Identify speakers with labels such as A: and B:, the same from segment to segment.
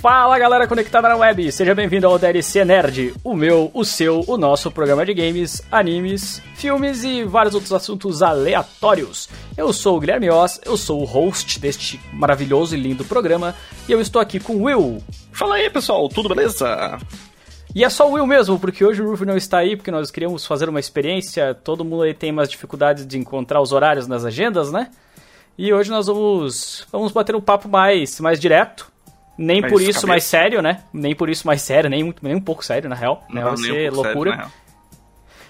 A: Fala galera conectada na web, seja bem-vindo ao DLC Nerd, o meu, o seu, o nosso programa de games, animes, filmes e vários outros assuntos aleatórios. Eu sou o Guilherme Oz, eu sou o host deste maravilhoso e lindo programa e eu estou aqui com o Will.
B: Fala aí pessoal, tudo beleza?
A: E é só o Will mesmo, porque hoje o Rufy não está aí, porque nós queríamos fazer uma experiência, todo mundo aí tem umas dificuldades de encontrar os horários nas agendas, né? E hoje nós vamos, vamos bater um papo mais, mais direto, nem por isso cabeça. mais sério, né? Nem por isso mais sério, nem, nem um pouco sério, na real. Não, né? Vai ser um loucura. Sério,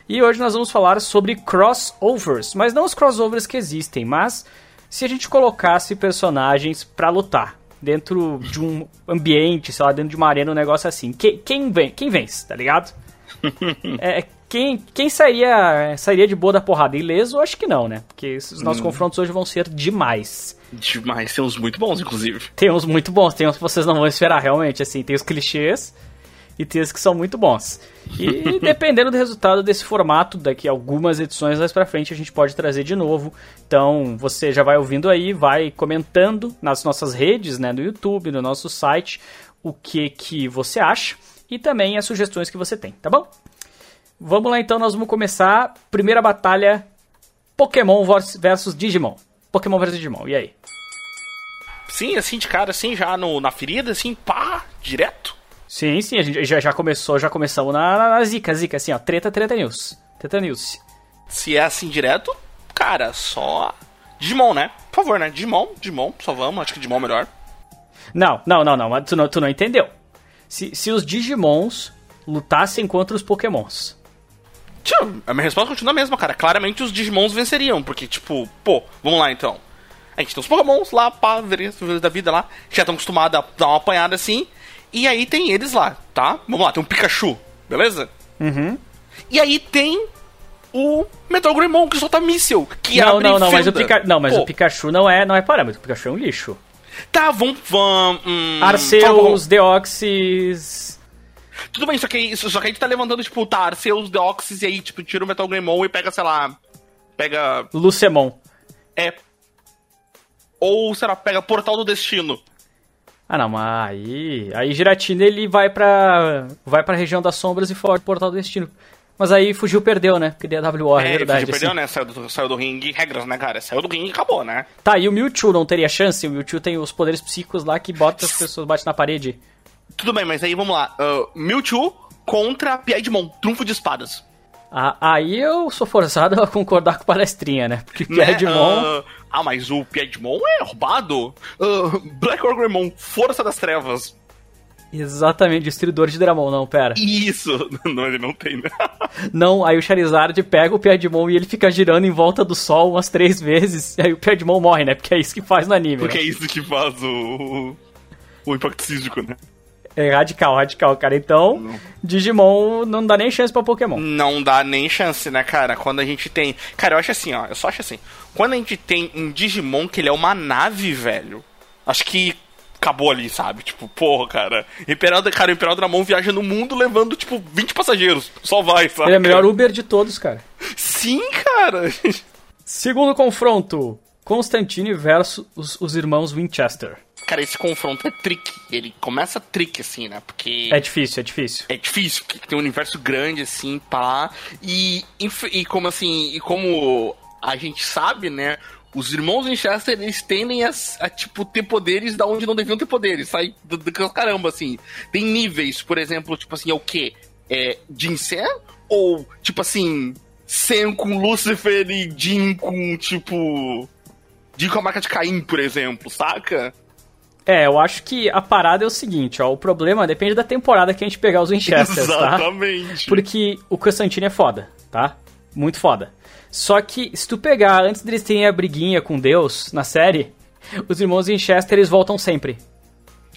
A: e hoje nós vamos falar sobre crossovers, mas não os crossovers que existem, mas se a gente colocasse personagens para lutar dentro de um ambiente, sei lá, dentro de uma arena, um negócio assim. Quem, quem, vem, quem vence, tá ligado? é, quem, quem sairia, sairia de boa da porrada? Ileso? Acho que não, né? Porque os nossos hum. confrontos hoje vão ser demais.
B: Demais, tem uns muito bons, inclusive.
A: Tem uns muito bons, tem uns que vocês não vão esperar, realmente, assim. Tem os clichês e tem os que são muito bons. E dependendo do resultado desse formato, daqui algumas edições mais pra frente a gente pode trazer de novo. Então você já vai ouvindo aí, vai comentando nas nossas redes, né, no YouTube, no nosso site, o que que você acha e também as sugestões que você tem, tá bom? Vamos lá então, nós vamos começar. Primeira batalha: Pokémon versus Digimon. Pokémon versus Digimon, e aí?
B: Sim, assim de cara, assim, já no, na ferida, assim, pá, direto.
A: Sim, sim, a gente já, já começou, já começamos na, na, na zica, zica, assim, ó, treta, treta news. Treta news.
B: Se é assim direto, cara, só Digimon, né? Por favor, né? Digimon, Digimon, só vamos, acho que Digimon é melhor.
A: Não, não, não, não, tu não, tu não entendeu. Se, se os Digimons lutassem contra os Pokémons.
B: Tio, a minha resposta continua a mesma, cara. Claramente os Digimons venceriam, porque, tipo, pô, vamos lá então. A gente tem os Pokémons lá, pá, da vida lá, já estão acostumados a dar uma apanhada assim. E aí tem eles lá, tá? Vamos lá, tem um Pikachu, beleza?
A: Uhum.
B: E aí tem o Metal Greymon que solta míssil, que
A: não, abre Não, não, mas o Pika... não, mas o Pikachu não é, não é parâmetro, o Pikachu é um lixo.
B: Tá, vamos... vamos hum,
A: Arceus, Deoxys...
B: Tudo bem, só que, só que a gente tá levantando, tipo, tá, Arceus, Deoxys, e aí, tipo, tira o Metal Greymon e pega, sei lá... Pega...
A: Lucemon.
B: É... Ou, sei lá, pega Portal do Destino.
A: Ah, não, mas aí. Aí Giratina ele vai pra. Vai pra região das sombras e foge do portal do destino. Mas aí fugiu, perdeu, né? Porque DWO,
B: é,
A: é verdade.
B: Fugiu, assim. perdeu, né? Saiu do, saiu do ringue, regras, né, cara? Saiu do ringue e acabou, né?
A: Tá, e o Mewtwo não teria chance? O Mewtwo tem os poderes psíquicos lá que bota as pessoas, bate na parede.
B: Tudo bem, mas aí vamos lá. Uh, Mewtwo contra Piedmon, trunfo de espadas.
A: Ah, aí eu sou forçado a concordar com palestrinha, né? Porque né? Piedmon.
B: Uh, ah, mas o Piedmon é roubado? Uh, Black Orgrimmon, força das trevas.
A: Exatamente, destruidor de Dramon, não, pera.
B: Isso! Não, ele não tem, né?
A: Não, aí o Charizard pega o Piedmon e ele fica girando em volta do sol umas três vezes, e aí o Piedmon morre, né? Porque é isso que faz no anime.
B: Porque
A: né?
B: é isso que faz o. o impacto sísmico, né?
A: É radical, radical, cara. Então, não. Digimon não dá nem chance pra Pokémon.
B: Não dá nem chance, né, cara? Quando a gente tem. Cara, eu acho assim, ó. Eu só acho assim. Quando a gente tem um Digimon que ele é uma nave, velho. Acho que acabou ali, sabe? Tipo, porra, cara. Imperador, cara, o Imperador Dramon viaja no mundo levando, tipo, 20 passageiros. Só vai, sabe?
A: Ele é o melhor Uber de todos, cara.
B: Sim, cara.
A: Segundo confronto: Constantine versus os, os irmãos Winchester.
B: Cara, esse confronto é trick. Ele começa trick, assim, né? Porque.
A: É difícil, é difícil.
B: É difícil, porque tem um universo grande, assim, pá. E, e como assim, e como a gente sabe, né? Os irmãos Winchester, eles tendem a, a, tipo, ter poderes da onde não deviam ter poderes, sai do, do caramba, assim. Tem níveis, por exemplo, tipo assim, é o quê? É Jinsen? Ou, tipo assim, Sen com Lucifer e Jin com, tipo... Jin com a marca de Caim, por exemplo, saca?
A: É, eu acho que a parada é o seguinte, ó. O problema depende da temporada que a gente pegar os Winchesters,
B: tá? Exatamente.
A: Porque o Constantine é foda, tá? Muito foda. Só que, se tu pegar, antes deles terem a briguinha com Deus na série, os irmãos Winchester, eles voltam sempre.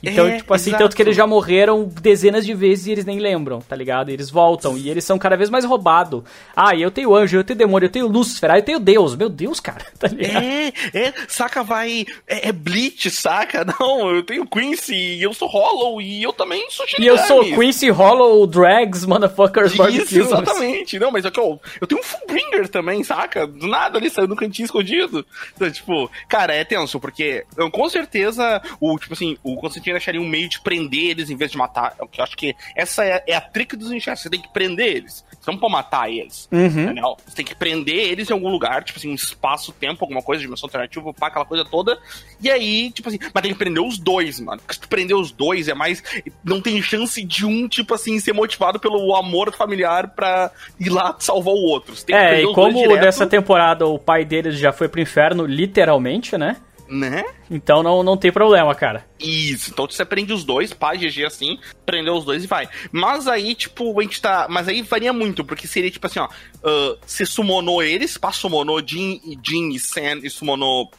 A: Então, é, tipo assim, exato. tanto que eles já morreram dezenas de vezes e eles nem lembram, tá ligado? E eles voltam e eles são cada vez mais roubados. Ah, eu tenho anjo, eu tenho demônio, eu tenho Lúcifer, ah, eu tenho Deus. Meu Deus, cara, tá ligado?
B: É, é, saca, vai. É, é Bleach, saca? Não, eu tenho Quincy e eu sou Hollow e eu também sou
A: Shinigami. E eu sou Quincy, Hollow, Drags, Motherfuckers.
B: Isso, exatamente. Não, mas é que eu, eu tenho um Fullbringer também, saca? Do nada ali, saiu no cantinho escondido. Então, tipo, cara, é tenso, porque com certeza o, tipo assim, o Constantino Constantine acharia um meio de prender eles em vez de matar. Eu acho que essa é, é a trick dos Winchester. Você tem que prender eles. Você não pode matar eles.
A: Uhum.
B: Entendeu? Você tem que prender eles em algum lugar, tipo assim, um espaço-tempo, alguma coisa, dimensão alternativa, pá, aquela coisa toda. E aí, tipo assim, mas tem que prender os dois, mano. Porque se tu prender os dois, é mais. Não tem chance de um, tipo assim, ser motivado pelo amor familiar pra ir lá salvar o outro. Você tem que
A: É, e como dessa temporada o pai deles já foi pro inferno, literalmente, né?
B: Né?
A: Então não, não tem problema, cara.
B: Isso, então você prende os dois, pá, GG assim, prendeu os dois e vai. Mas aí, tipo, a gente tá. Mas aí varia muito, porque seria tipo assim, ó. ah, você summonou eles, pá, summonou Jin, e Jin e Sen e summonou.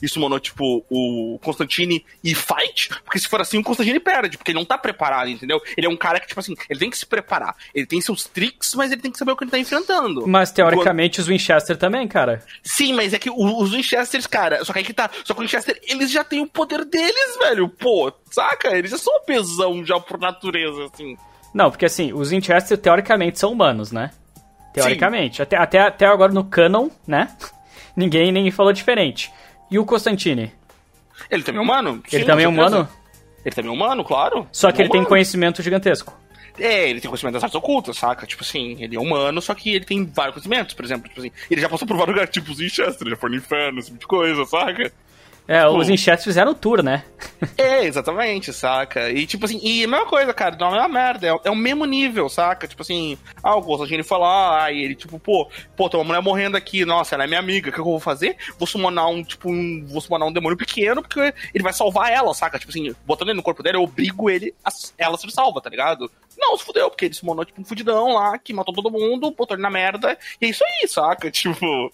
B: E summonou, tipo, o Constantine e fight, porque se for assim, o Constantine perde, porque ele não tá preparado, entendeu? Ele é um cara que, tipo assim, ele tem que se preparar. Ele tem seus tricks, mas ele tem que saber o que ele tá enfrentando.
A: Mas teoricamente os Winchester também, cara.
B: Sim, mas é que os Winchesters, cara, só que aí que tá. Só que o Winchester, eles já têm o poder deles, velho. Pô, saca? Eles já são pesão já por natureza, assim.
A: Não, porque assim, os Winchester teoricamente são humanos, né? Teoricamente. Até, até, até agora no canon, né? Ninguém nem falou diferente. E o Constantine?
B: Ele também é humano?
A: Ele
B: Sim,
A: também é
B: certeza.
A: humano?
B: Ele também é humano, claro.
A: Só que ele tem
B: humano.
A: conhecimento gigantesco.
B: É, ele tem conhecimento das artes ocultas, saca? Tipo assim, ele é humano, só que ele tem vários conhecimentos, por exemplo. Tipo assim, ele já passou por vários lugares, tipo os Winchester, ele já foi no inferno, esse tipo de coisa, saca?
A: É,
B: Pô.
A: os Winchester fizeram o tour, né?
B: É, exatamente, saca? E tipo assim, e a mesma coisa, cara, não é uma merda, é, é o mesmo nível, saca? Tipo assim, ah, o Constantine foi lá, aí ele, tipo, pô, pô, tem uma mulher morrendo aqui, nossa, ela é minha amiga, o que, eu vou fazer? Vou summonar um, tipo, um, vou summonar um demônio pequeno, porque ele vai salvar ela, saca? Tipo assim, botando ele no corpo dela, eu obrigo ele, a, ela a ser salva, tá ligado? Não, se fudeu, porque ele summonou, tipo, um fudidão lá, que matou todo mundo, botou ele na merda, e é isso aí, saca? Tipo...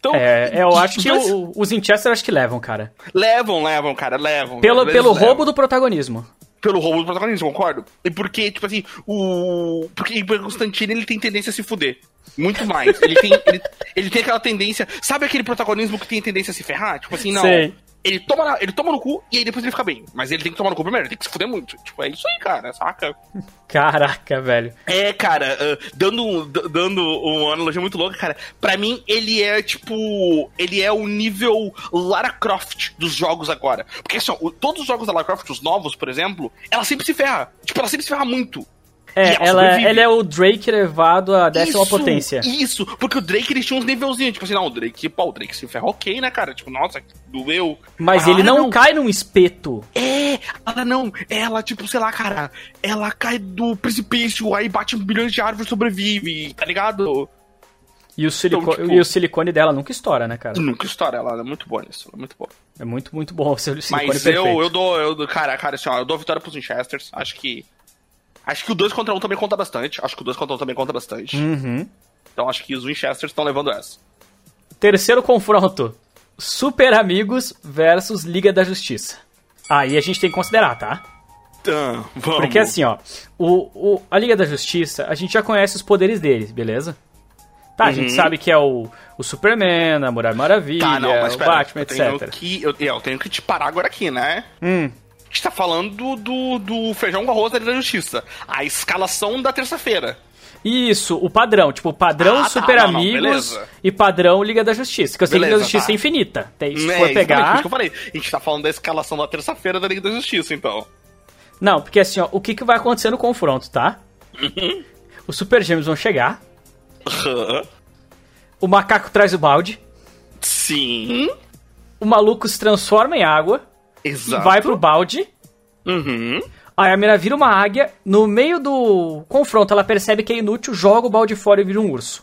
B: Então,
A: É, eu acho que
B: dois
A: o- os Winchester acho que levam, cara.
B: Levam, levam, cara, levam.
A: Pelo, pelo
B: levam
A: roubo do protagonismo.
B: pelo roubo do protagonista, concordo? E porque, tipo assim, o. Porque o Constantino ele tem tendência a se fuder. Muito mais. Ele tem, ele, ele tem aquela tendência. Sabe aquele protagonismo que tem tendência a se ferrar? Tipo assim, não.
A: Sei.
B: Ele toma, na- ele toma no cu e aí depois ele fica bem. Mas ele tem que tomar no cu primeiro, ele tem que se fuder muito. Tipo, é isso aí, cara, saca?
A: Caraca, velho.
B: É, cara, ah, dando, dando uma analogia muito louca, cara, pra mim ele é tipo. Ele é o nível Lara Croft dos jogos agora. Porque assim, ó, todos os jogos da Lara Croft, os novos, por exemplo, ela sempre se ferra. Tipo, ela sempre se ferra muito.
A: É,
B: ela
A: ela, é o Drake levado à décima
B: Isso,
A: potência.
B: Isso, porque o Drake ele tinha uns nívelzinhos, tipo assim, não, o Drake, pô, o Drake se ferra ok, né, cara? Tipo, nossa, doeu.
A: Mas
B: Ah,
A: ele não, cai num espeto.
B: É, ela não, ela, tipo, sei lá, cara, ela cai do precipício, aí bate bilhões de árvores e sobrevive, tá ligado?
A: E o, silico-
B: Então, tipo-
A: e o silicone dela nunca estoura, né, cara?
B: Nunca estoura, ela é muito boa nisso, ela é muito boa.
A: É muito, muito bom o silicone
B: Mas
A: perfeito.
B: eu, eu dou, eu cara, cara, assim, ó, eu dou a vitória pros Winchesters, acho que. Acho que o 2 contra 1 um também conta bastante. Acho que o 2 contra 1 um também conta bastante.
A: Uhum.
B: Então acho que os Winchesters estão levando essa.
A: Terceiro confronto. Super Amigos versus Liga da Justiça. Aí a gente tem que considerar, tá?
B: Então, vamos.
A: Porque assim, ó, o, o- a Liga da Justiça, a gente já conhece os poderes deles, beleza? Tá, a gente
B: Uhum.
A: sabe que é o, o Superman, a Mulher Maravilha,
B: Tá, não, mas
A: o
B: pera,
A: Batman,
B: eu
A: etc.
B: Que, eu, eu tenho que te parar agora aqui, né?
A: Hum,
B: A gente tá falando do, do, feijão com arroz da Liga da Justiça. A escalação da terça-feira.
A: isso, o padrão, tipo, padrão
B: Ah, tá,
A: Super
B: não, não,
A: Amigos
B: beleza.
A: e padrão Liga da Justiça. Que eu sei que Liga da
B: Beleza,
A: Justiça
B: tá.
A: é infinita. Tem, se
B: É,
A: for
B: exatamente,
A: pegar.
B: por isso que eu falei. A gente tá falando da escalação da terça-feira da Liga da Justiça, então.
A: Não, porque assim, ó, o que, que vai acontecer no confronto, tá?
B: Uhum.
A: Os Super Gêmeos vão chegar, o macaco traz o balde,
B: Sim.
A: o maluco se transforma em água,
B: Exato.
A: vai pro balde,
B: Uhum.
A: aí a Mira vira uma águia, no meio do confronto ela percebe que é inútil, joga o balde fora e vira um urso.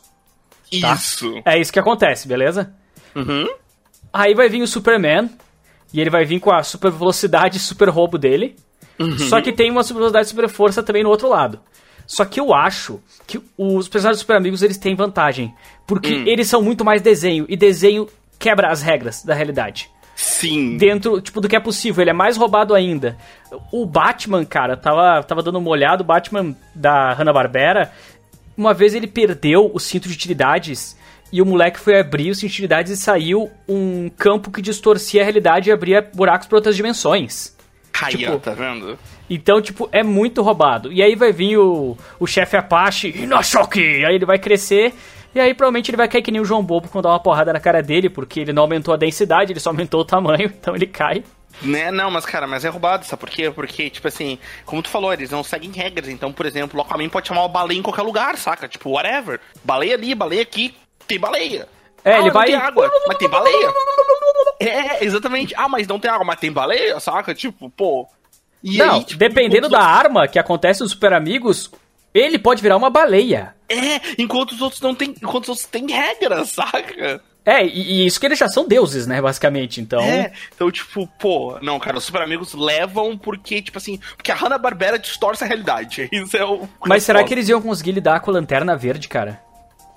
A: Tá.
B: Isso.
A: É isso que acontece, beleza?
B: Uhum.
A: Aí vai vir o Superman, e ele vai vir com a super velocidade e super roubo dele. Só que tem uma super velocidade e super força também no outro lado. Só que eu acho que os personagens super amigos eles têm vantagem. Porque eles são muito mais desenho. E desenho quebra as regras da realidade.
B: Sim.
A: Dentro, tipo, do que é possível. Ele é mais roubado ainda. O Batman, cara, tava, tava dando uma olhada. O Batman da Hanna-Barbera. Uma vez ele perdeu o cinto de utilidades. E o moleque foi abrir o cinto de utilidades e saiu um campo que distorcia a realidade e abria buracos para outras dimensões.
B: Aí,
A: tipo-
B: ó, tá vendo?
A: Então, tipo, é muito roubado. E aí vai vir o, o chefe Apache, Inochoque! Aí ele vai crescer, e aí provavelmente ele vai cair que nem o João Bobo quando dá uma porrada na cara dele, porque ele não aumentou a densidade, ele só aumentou o tamanho, então ele cai.
B: Né, não, mas cara, mas é roubado, sabe por quê? Porque, tipo assim, como tu falou, eles não seguem regras. Então, por exemplo, o Aquaman pode chamar uma baleia em qualquer lugar, saca? Tipo, whatever. Baleia ali, baleia aqui, tem baleia.
A: É,
B: ah,
A: ele vai.
B: Tem água, mas tem baleia. É, exatamente. Ah, mas não tem água, mas tem baleia, saca? Tipo, pô.
A: E não, aí, tipo, dependendo da arma que acontece nos Super Amigos, ele pode virar uma baleia.
B: É, enquanto os outros não tem. Enquanto os outros têm regras, saca?
A: É, e, e, isso que eles já são deuses, né, basicamente, então... É,
B: então, tipo, pô, não, cara, os Super Amigos levam porque, tipo assim, porque a Hanna-Barbera distorce a realidade, isso é o...
A: Mas será que eles iam conseguir lidar com a Lanterna Verde, cara?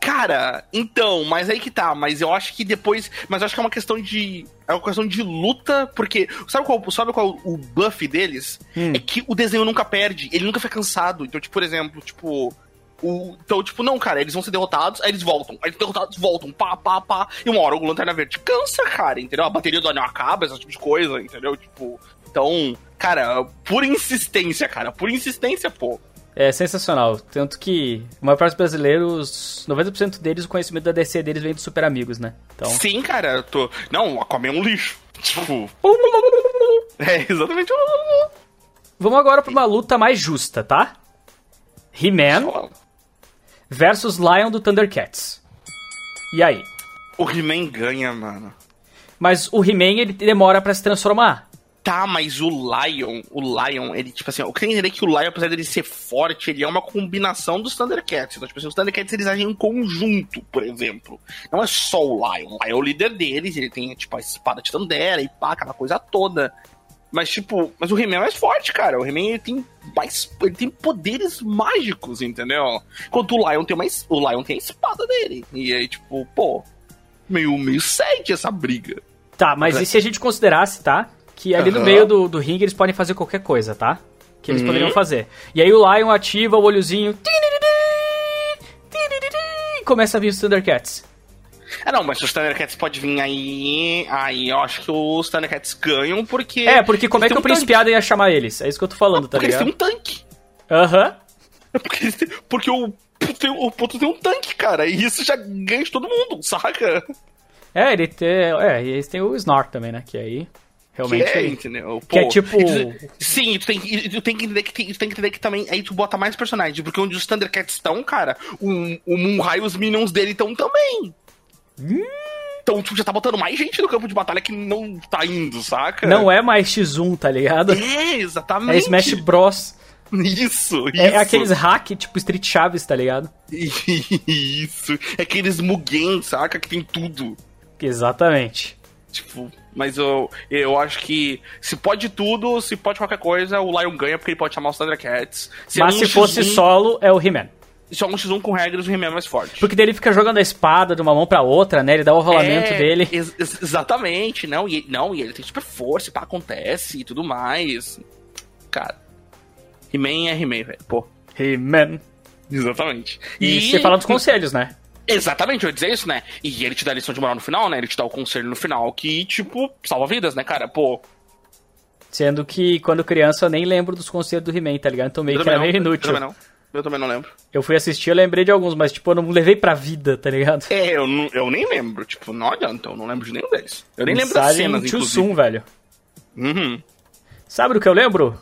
B: Cara, então, mas aí que tá, mas eu acho que depois, mas eu acho que é uma questão de, é uma questão de luta, porque, sabe qual, sabe qual o buff deles? Hum. É que o desenho nunca perde, ele nunca fica cansado, então, tipo, por exemplo, tipo... O, então, tipo, não, cara, eles vão ser derrotados, aí eles voltam. Aí eles derrotados voltam, pá, pá, pá. E uma hora o Lanterna Verde cansa, cara, entendeu? A bateria do anel acaba, esse tipo de coisa, entendeu? Tipo, então, cara, por insistência, cara, por insistência, pô.
A: É sensacional. Tanto que a maior parte dos brasileiros, 90% deles, o conhecimento da DC deles vem dos super amigos, né?
B: Então... Sim, cara, eu tô. Não, o Aquaman é um lixo. Tipo. é, exatamente.
A: Vamos agora pra uma luta mais justa, tá? He-Man versus Lion do Thundercats. E aí?
B: O He-Man ganha, mano.
A: Mas o He-Man, ele demora para se transformar.
B: Tá, mas o Lion, o Lion, ele, tipo assim, eu queria entender que o Lion, apesar dele ser forte, ele é uma combinação dos Thundercats. Então, tipo assim, os Thundercats, eles agem em conjunto, por exemplo. Não é só o Lion. O Lion é o líder deles, ele tem, tipo, a espada de Tandera e pá, aquela coisa toda. Mas, tipo, mas o He-Man é mais forte, cara. O He-Man tem mais. Ele tem poderes mágicos, entendeu? Enquanto o Lion tem mais. O Lion tem a espada dele. E aí, tipo, pô, meio, meio sede essa briga.
A: Tá, mas e se a gente considerasse, tá? Que ali uhum. no meio do, do ringue eles podem fazer qualquer coisa, tá? Que eles uhum. poderiam fazer. E aí o Lion ativa o olhozinho. E começa a vir os Thundercats.
B: É, não, mas os Thundercats pode vir aí. Aí eu acho que os Thundercats ganham porque.
A: É, porque como é que o um Principiado ia chamar eles? É isso que eu tô falando, tá
B: porque
A: ligado?
B: Porque eles têm um tanque.
A: Aham. Uhum.
B: É porque, porque o, tem, o Puto tem um tanque, cara. E isso já ganha de todo mundo, saca?
A: É, ele tem. É, e eles têm o Snark também, né? Que aí. Realmente. Que
B: é, entendeu? Pô,
A: que é tipo.
B: Sim, tu tem, tu tem que entender que tem, tu tem que entender que também. Aí tu bota mais personagens. Porque onde os Thundercats estão, cara, o, o Moonrai e os Minions dele estão também. Hum. Então, tu já tá botando mais gente no campo de batalha que não tá indo, saca?
A: Não é mais X1, tá ligado?
B: É, exatamente.
A: É Smash Bros.
B: Isso,
A: é,
B: isso.
A: É aqueles hack, tipo Street Chaves, tá ligado?
B: Isso. É aqueles Mugen, saca? Que tem tudo.
A: Exatamente.
B: Tipo, mas eu, eu acho que se pode tudo, se pode qualquer coisa, o Lion ganha porque ele pode chamar os Thundercats.
A: Se Mas é um se fosse solo, é o He-Man.
B: Se é um X1 com regras, o He-Man é mais forte.
A: Porque dele fica jogando a espada de uma mão pra outra, né? Ele dá o rolamento
B: é,
A: dele.
B: Ex exatamente, não e, não, e ele tem super força, pá, acontece e tudo mais. Cara, He-Man é He-Man, velho. Pô.
A: He-Man.
B: Exatamente.
A: E, e você fala dos conselhos, né?
B: Exatamente, eu ia dizer isso, né? E ele te dá a lição de moral no final, né? Ele te dá o conselho no final que, tipo, salva vidas, né, cara? Pô.
A: Sendo que quando criança eu nem lembro dos conselhos do He-Man, tá ligado? Então meio eu que era meio inútil.
B: Eu também não. Eu também não lembro.
A: Eu fui assistir, eu lembrei de alguns, mas, tipo, eu não levei pra vida, tá ligado?
B: É, eu, não, eu nem lembro. Tipo, não adianta, eu não lembro de nenhum deles. Eu nem lembro das cenas,
A: inclusive. velho.
B: Uhum.
A: Sabe do que eu lembro?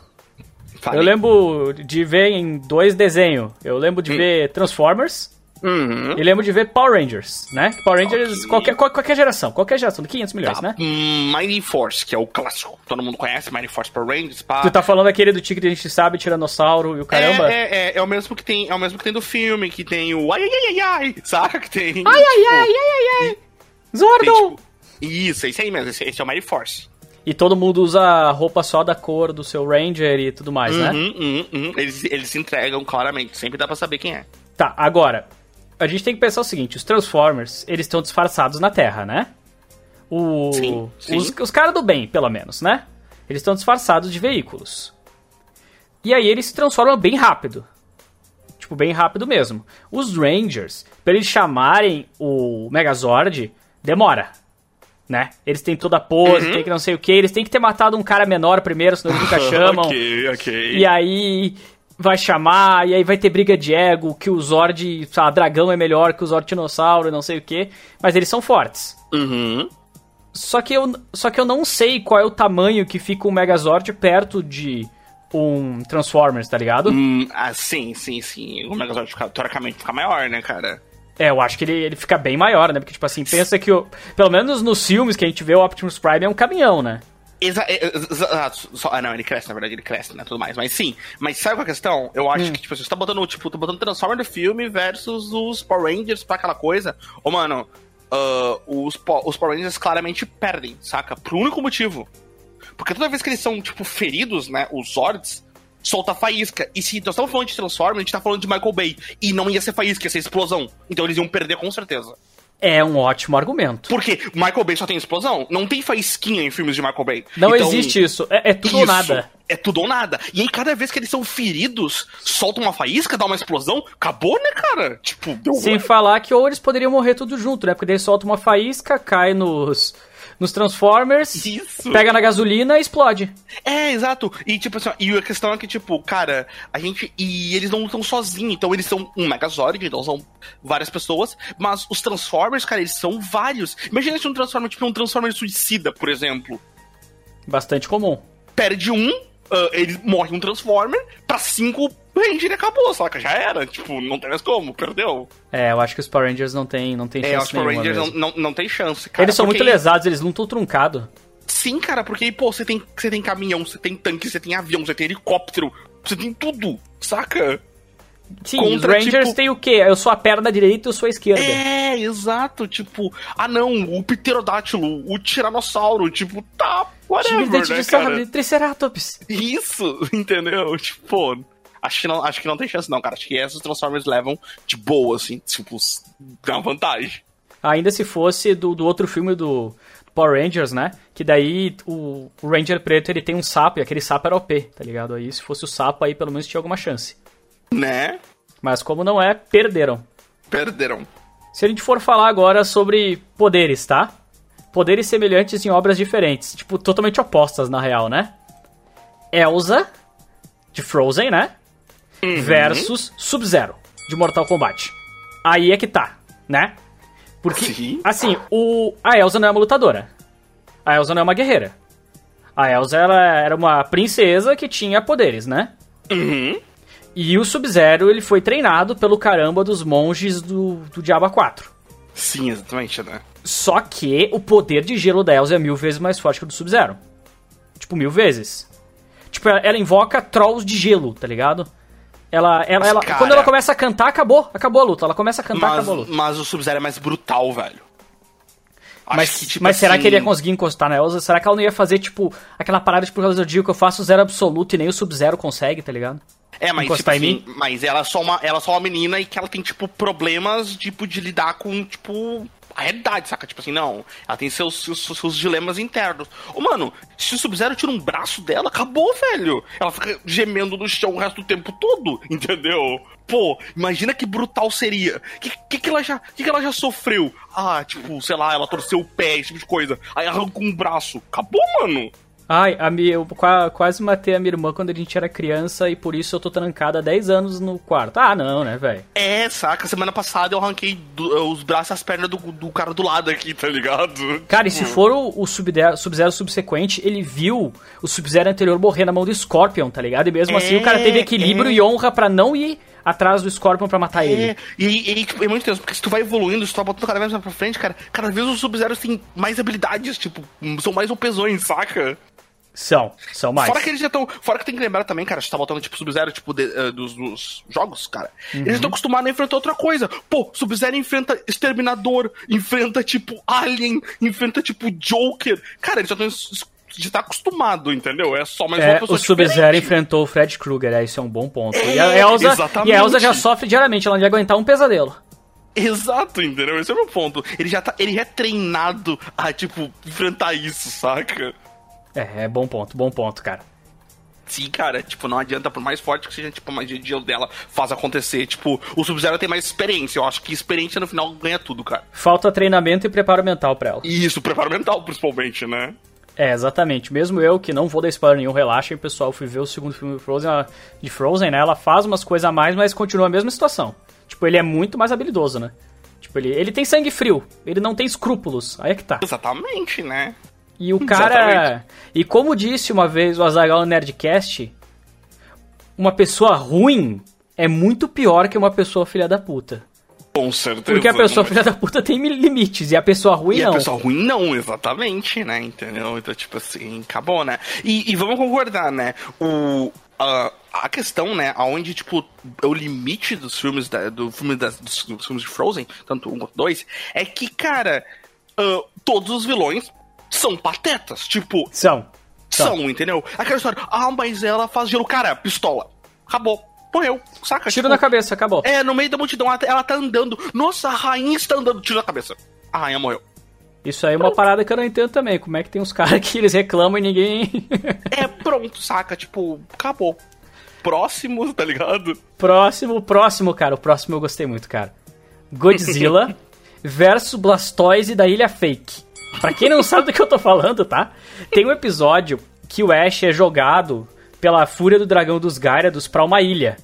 A: Eu lembro de ver em dois desenhos. Eu lembro de hum. ver Transformers.
B: Uhum.
A: E lembro de ver Power Rangers, né? Power Rangers, okay. qualquer, qualquer geração, qualquer geração, de 500 milhões, tá. né?
B: Mighty Force, que é o clássico. Todo mundo conhece Mighty Force Power Rangers. Pá.
A: Tu tá falando aquele do Tigre, a gente sabe, Tiranossauro e o caramba?
B: É, é, é, é, o mesmo que tem, é o mesmo que tem do filme, que tem o ai ai ai ai, saca? Que tem.
A: Ai ai tipo, ai ai ai ai. Zordon! Tipo,
B: isso, esse aí mesmo, esse, esse é o Mighty Force.
A: E todo mundo usa roupa só da cor do seu Ranger e tudo mais,
B: uhum,
A: né?
B: Uhum, uhum. Eles, eles se entregam claramente, sempre dá pra saber quem é.
A: Tá, agora, a gente tem que pensar o seguinte: os Transformers, eles estão disfarçados na Terra, né? O, sim, sim. Os, os caras do bem, pelo menos, né? Eles estão disfarçados de veículos. E aí eles se transformam bem rápido. Tipo, bem rápido mesmo. Os Rangers, pra eles chamarem o Megazord, demora. Né? Eles têm toda a pose, uhum. tem que não sei o que, eles têm que ter matado um cara menor primeiro, senão eles nunca chamam.
B: ok, ok.
A: E aí vai chamar, e aí vai ter briga de ego, que o Zord, sabe, dragão é melhor que o Zord dinossauro, não sei o que, mas eles são fortes.
B: Uhum.
A: Só que, eu, só que eu não sei qual é o tamanho que fica o Megazord perto de um Transformers, tá ligado?
B: Hum, ah, sim, sim, sim. O Megazord fica, teoricamente fica maior, né, cara?
A: É, eu acho que ele, ele fica bem maior, né? Porque, tipo assim, pensa que, o, pelo menos nos filmes que a gente vê, o Optimus Prime é um caminhão, né?
B: Exato. ah, não, ele cresce, na verdade, ele cresce, né? Tudo mais. Mas sim. Mas sabe qual é a questão? Eu acho hum. que, tipo, você tá botando, tipo, tá botando Transformer do filme versus os Power Rangers pra aquela coisa. Ô, mano, uh, os, os Power Rangers claramente perdem, saca? Por único motivo. Porque toda vez que eles são, tipo, feridos, né? Os Zords, solta faísca. E se nós estamos falando de Transformers, a gente tá falando de Michael Bay. E não ia ser faísca, ia ser explosão. Então eles iam perder com certeza.
A: É um ótimo argumento.
B: Porque Michael Bay só tem explosão. Não tem faísquinha em filmes de Michael Bay.
A: Não então, existe isso. É, é tudo isso, ou nada.
B: É tudo ou nada. E aí, cada vez que eles são feridos, solta uma faísca, dá uma explosão, acabou, né, cara? Tipo,
A: deu Sem falar que ou eles poderiam morrer tudo junto, né? Porque daí solta uma faísca, cai nos nos Transformers, Isso. pega na gasolina e explode.
B: É, exato. E tipo assim, e a questão é que, tipo, cara, a gente. E eles não estão sozinhos, então eles são um Megazord, então são várias pessoas, mas os Transformers, cara, eles são vários. Imagina se um Transformer, tipo, um Transformer suicida, por exemplo.
A: Bastante comum.
B: Perde um, uh, ele morre um Transformer, pra cinco Ranger acabou, saca? Já era. Tipo, não tem mais como, perdeu.
A: É, eu acho que os Power Rangers não tem, não tem chance. É, os Power Rangers
B: não, não, não tem chance, cara.
A: Eles são muito lesados, eles não estão truncados.
B: Sim, cara, porque, pô, você tem, você tem caminhão, você tem tanque, você tem avião, você tem helicóptero, você tem tudo, saca?
A: Sim, Contra, os Rangers tipo... tem o quê? Eu sou a perna direita e eu sou a esquerda.
B: É, exato. Tipo, ah não, o pterodátilo, o tiranossauro, tipo, tá, whatever, né, de cara?
A: Triceratops.
B: Isso, entendeu? Tipo, acho que, não, acho que não tem chance não, cara. Acho que esses Transformers levam de boa, assim, tipo, dá uma vantagem.
A: Ainda se fosse do, do outro filme do Power Rangers, né? Que daí o, o Ranger preto ele tem um sapo e aquele sapo era OP, tá ligado? Aí se fosse o sapo aí pelo menos tinha alguma chance.
B: Né?
A: Mas como não é, perderam.
B: Perderam.
A: Se a gente for falar agora sobre poderes, tá? Poderes semelhantes em obras diferentes, tipo, totalmente opostas na real, né? Elsa, de Frozen, né? Uhum. Versus Sub-Zero, de Mortal Kombat. Aí é que tá, né? Porque, Sim. assim, o, a Elsa não é uma lutadora. A Elsa não é uma guerreira. A Elsa ela era uma princesa que tinha poderes, né?
B: Uhum.
A: E o Sub-Zero, ele foi treinado pelo caramba dos monges do, do Diaba 4.
B: Sim, exatamente, né?
A: Só que o poder de gelo da Elsa é mil vezes mais forte que o do Sub-Zero. Tipo, mil vezes. Tipo, ela, ela, invoca trolls de gelo, tá ligado? Ela, ela, ela cara, quando ela começa a cantar, acabou. Acabou a luta. Ela começa a cantar,
B: mas,
A: acabou a luta.
B: Mas o Sub-Zero é mais brutal, velho.
A: mas, que, tipo mas assim... será que ele ia conseguir encostar na Elsa? Será que ela não ia fazer, tipo, aquela parada tipo Cavaleiro Zodíaco que eu faço zero absoluto e nem o Sub-Zero consegue, tá ligado?
B: É, mas, tipo assim, mas ela é só uma, ela é só uma menina e que ela tem, tipo, problemas, tipo, de lidar com, tipo, a realidade, saca? Tipo assim, não. Ela tem seus, seus, seus dilemas internos. Ô, mano, se o Sub-Zero tira um braço dela, acabou, velho. Ela fica gemendo no chão o resto do tempo todo, entendeu? Pô, imagina que brutal seria. Que, que, que ela já, que, que ela já sofreu? Ah, tipo, sei lá, ela torceu o pé, esse tipo de coisa. Aí arrancou um braço. Acabou, mano.
A: Ai, a eu quase matei a minha irmã quando a gente era criança e por isso eu tô trancada há 10 anos no quarto. Ah, não, né, velho?
B: É, saca? Semana passada eu arranquei do, os braços e as pernas do, do, cara do lado aqui, tá ligado?
A: Cara, e se tipo, for o, o Sub-Zero sub subsequente, ele viu o Sub-Zero anterior morrer na mão do Scorpion, tá ligado? E mesmo é, assim o cara teve equilíbrio é. e honra para não ir atrás do Scorpion para matar é, ele.
B: E, e tipo, é muito interessante, porque se tu vai evoluindo, se tu vai botando cada vez mais pra frente, cara, cada vez os Sub-Zeros têm mais habilidades, tipo, são mais opesões, saca?
A: São, são mais.
B: Fora que eles já estão. Fora que tem que lembrar também, cara, você tá botando tipo Sub-Zero, tipo, de, uh, dos, dos, jogos, cara. Uhum. Eles estão acostumados a enfrentar outra coisa. Pô, Sub-Zero enfrenta Exterminador, enfrenta tipo Alien, enfrenta tipo Joker. Cara, eles já estão já tá acostumado, entendeu? É só mais é, uma pessoa
A: O Sub-Zero enfrentou o Fred Krueger, é, isso é um bom ponto. É, e, a Elsa, e a Elsa já sofre diariamente, ela não ia aguentar um pesadelo.
B: Exato, entendeu? Esse é o meu ponto. Ele já tá. Ele é treinado a, tipo, enfrentar isso, saca?
A: É, é bom ponto, bom ponto, cara.
B: Sim, cara, tipo, não adianta, por mais forte que seja, tipo, a magia de gelo dela faz acontecer. Tipo, o Sub-Zero tem mais experiência. Eu acho que experiência no final ganha tudo, cara.
A: Falta treinamento e preparo mental pra ela.
B: Isso, preparo mental, principalmente, né?
A: É, exatamente. Mesmo eu, que não vou dar spoiler nenhum, relaxa, pessoal, fui ver o segundo filme de Frozen, de Frozen, né? Ela faz umas coisas a mais, mas continua a mesma situação. Tipo, ele é muito mais habilidoso, né? Tipo, ele, ele tem sangue frio, ele não tem escrúpulos. Aí é que tá.
B: Exatamente, né?
A: E o cara.
B: Exatamente.
A: E como disse uma vez o Azagal no Nerdcast, uma pessoa ruim é muito pior que uma pessoa filha da puta.
B: Com certeza.
A: Porque a pessoa filha da puta tem limites e a pessoa ruim
B: E
A: não.
B: a pessoa ruim não, exatamente, né? Entendeu? Então, tipo assim, acabou, né? E, e vamos concordar, né? O, a, a questão, né, aonde, tipo, o limite dos filmes, da, do filme das, dos, dos filmes de Frozen, tanto um quanto dois, é que, cara, ah, todos os vilões são patetas. Tipo,
A: São. São.
B: são, entendeu? Aquela história, ah, mas ela faz gelo, cara, pistola. Acabou. Morreu, saca?
A: Tiro
B: Tipo,
A: na cabeça, acabou.
B: É, no meio da multidão, ela, ela tá andando. Nossa, a rainha está andando, tiro na cabeça. A rainha morreu.
A: Isso aí é uma parada que eu não entendo também. Como é que tem uns caras que eles reclamam e ninguém.
B: É, pronto, saca? Tipo, acabou. Próximo, tá ligado?
A: próximo, próximo, cara. O próximo eu gostei muito, cara. Godzilla versus Blastoise da Ilha Fake. Pra quem não sabe do que eu tô falando, tá? Tem um episódio que o Ash é jogado pela fúria do dragão dos Gyarados pra uma ilha.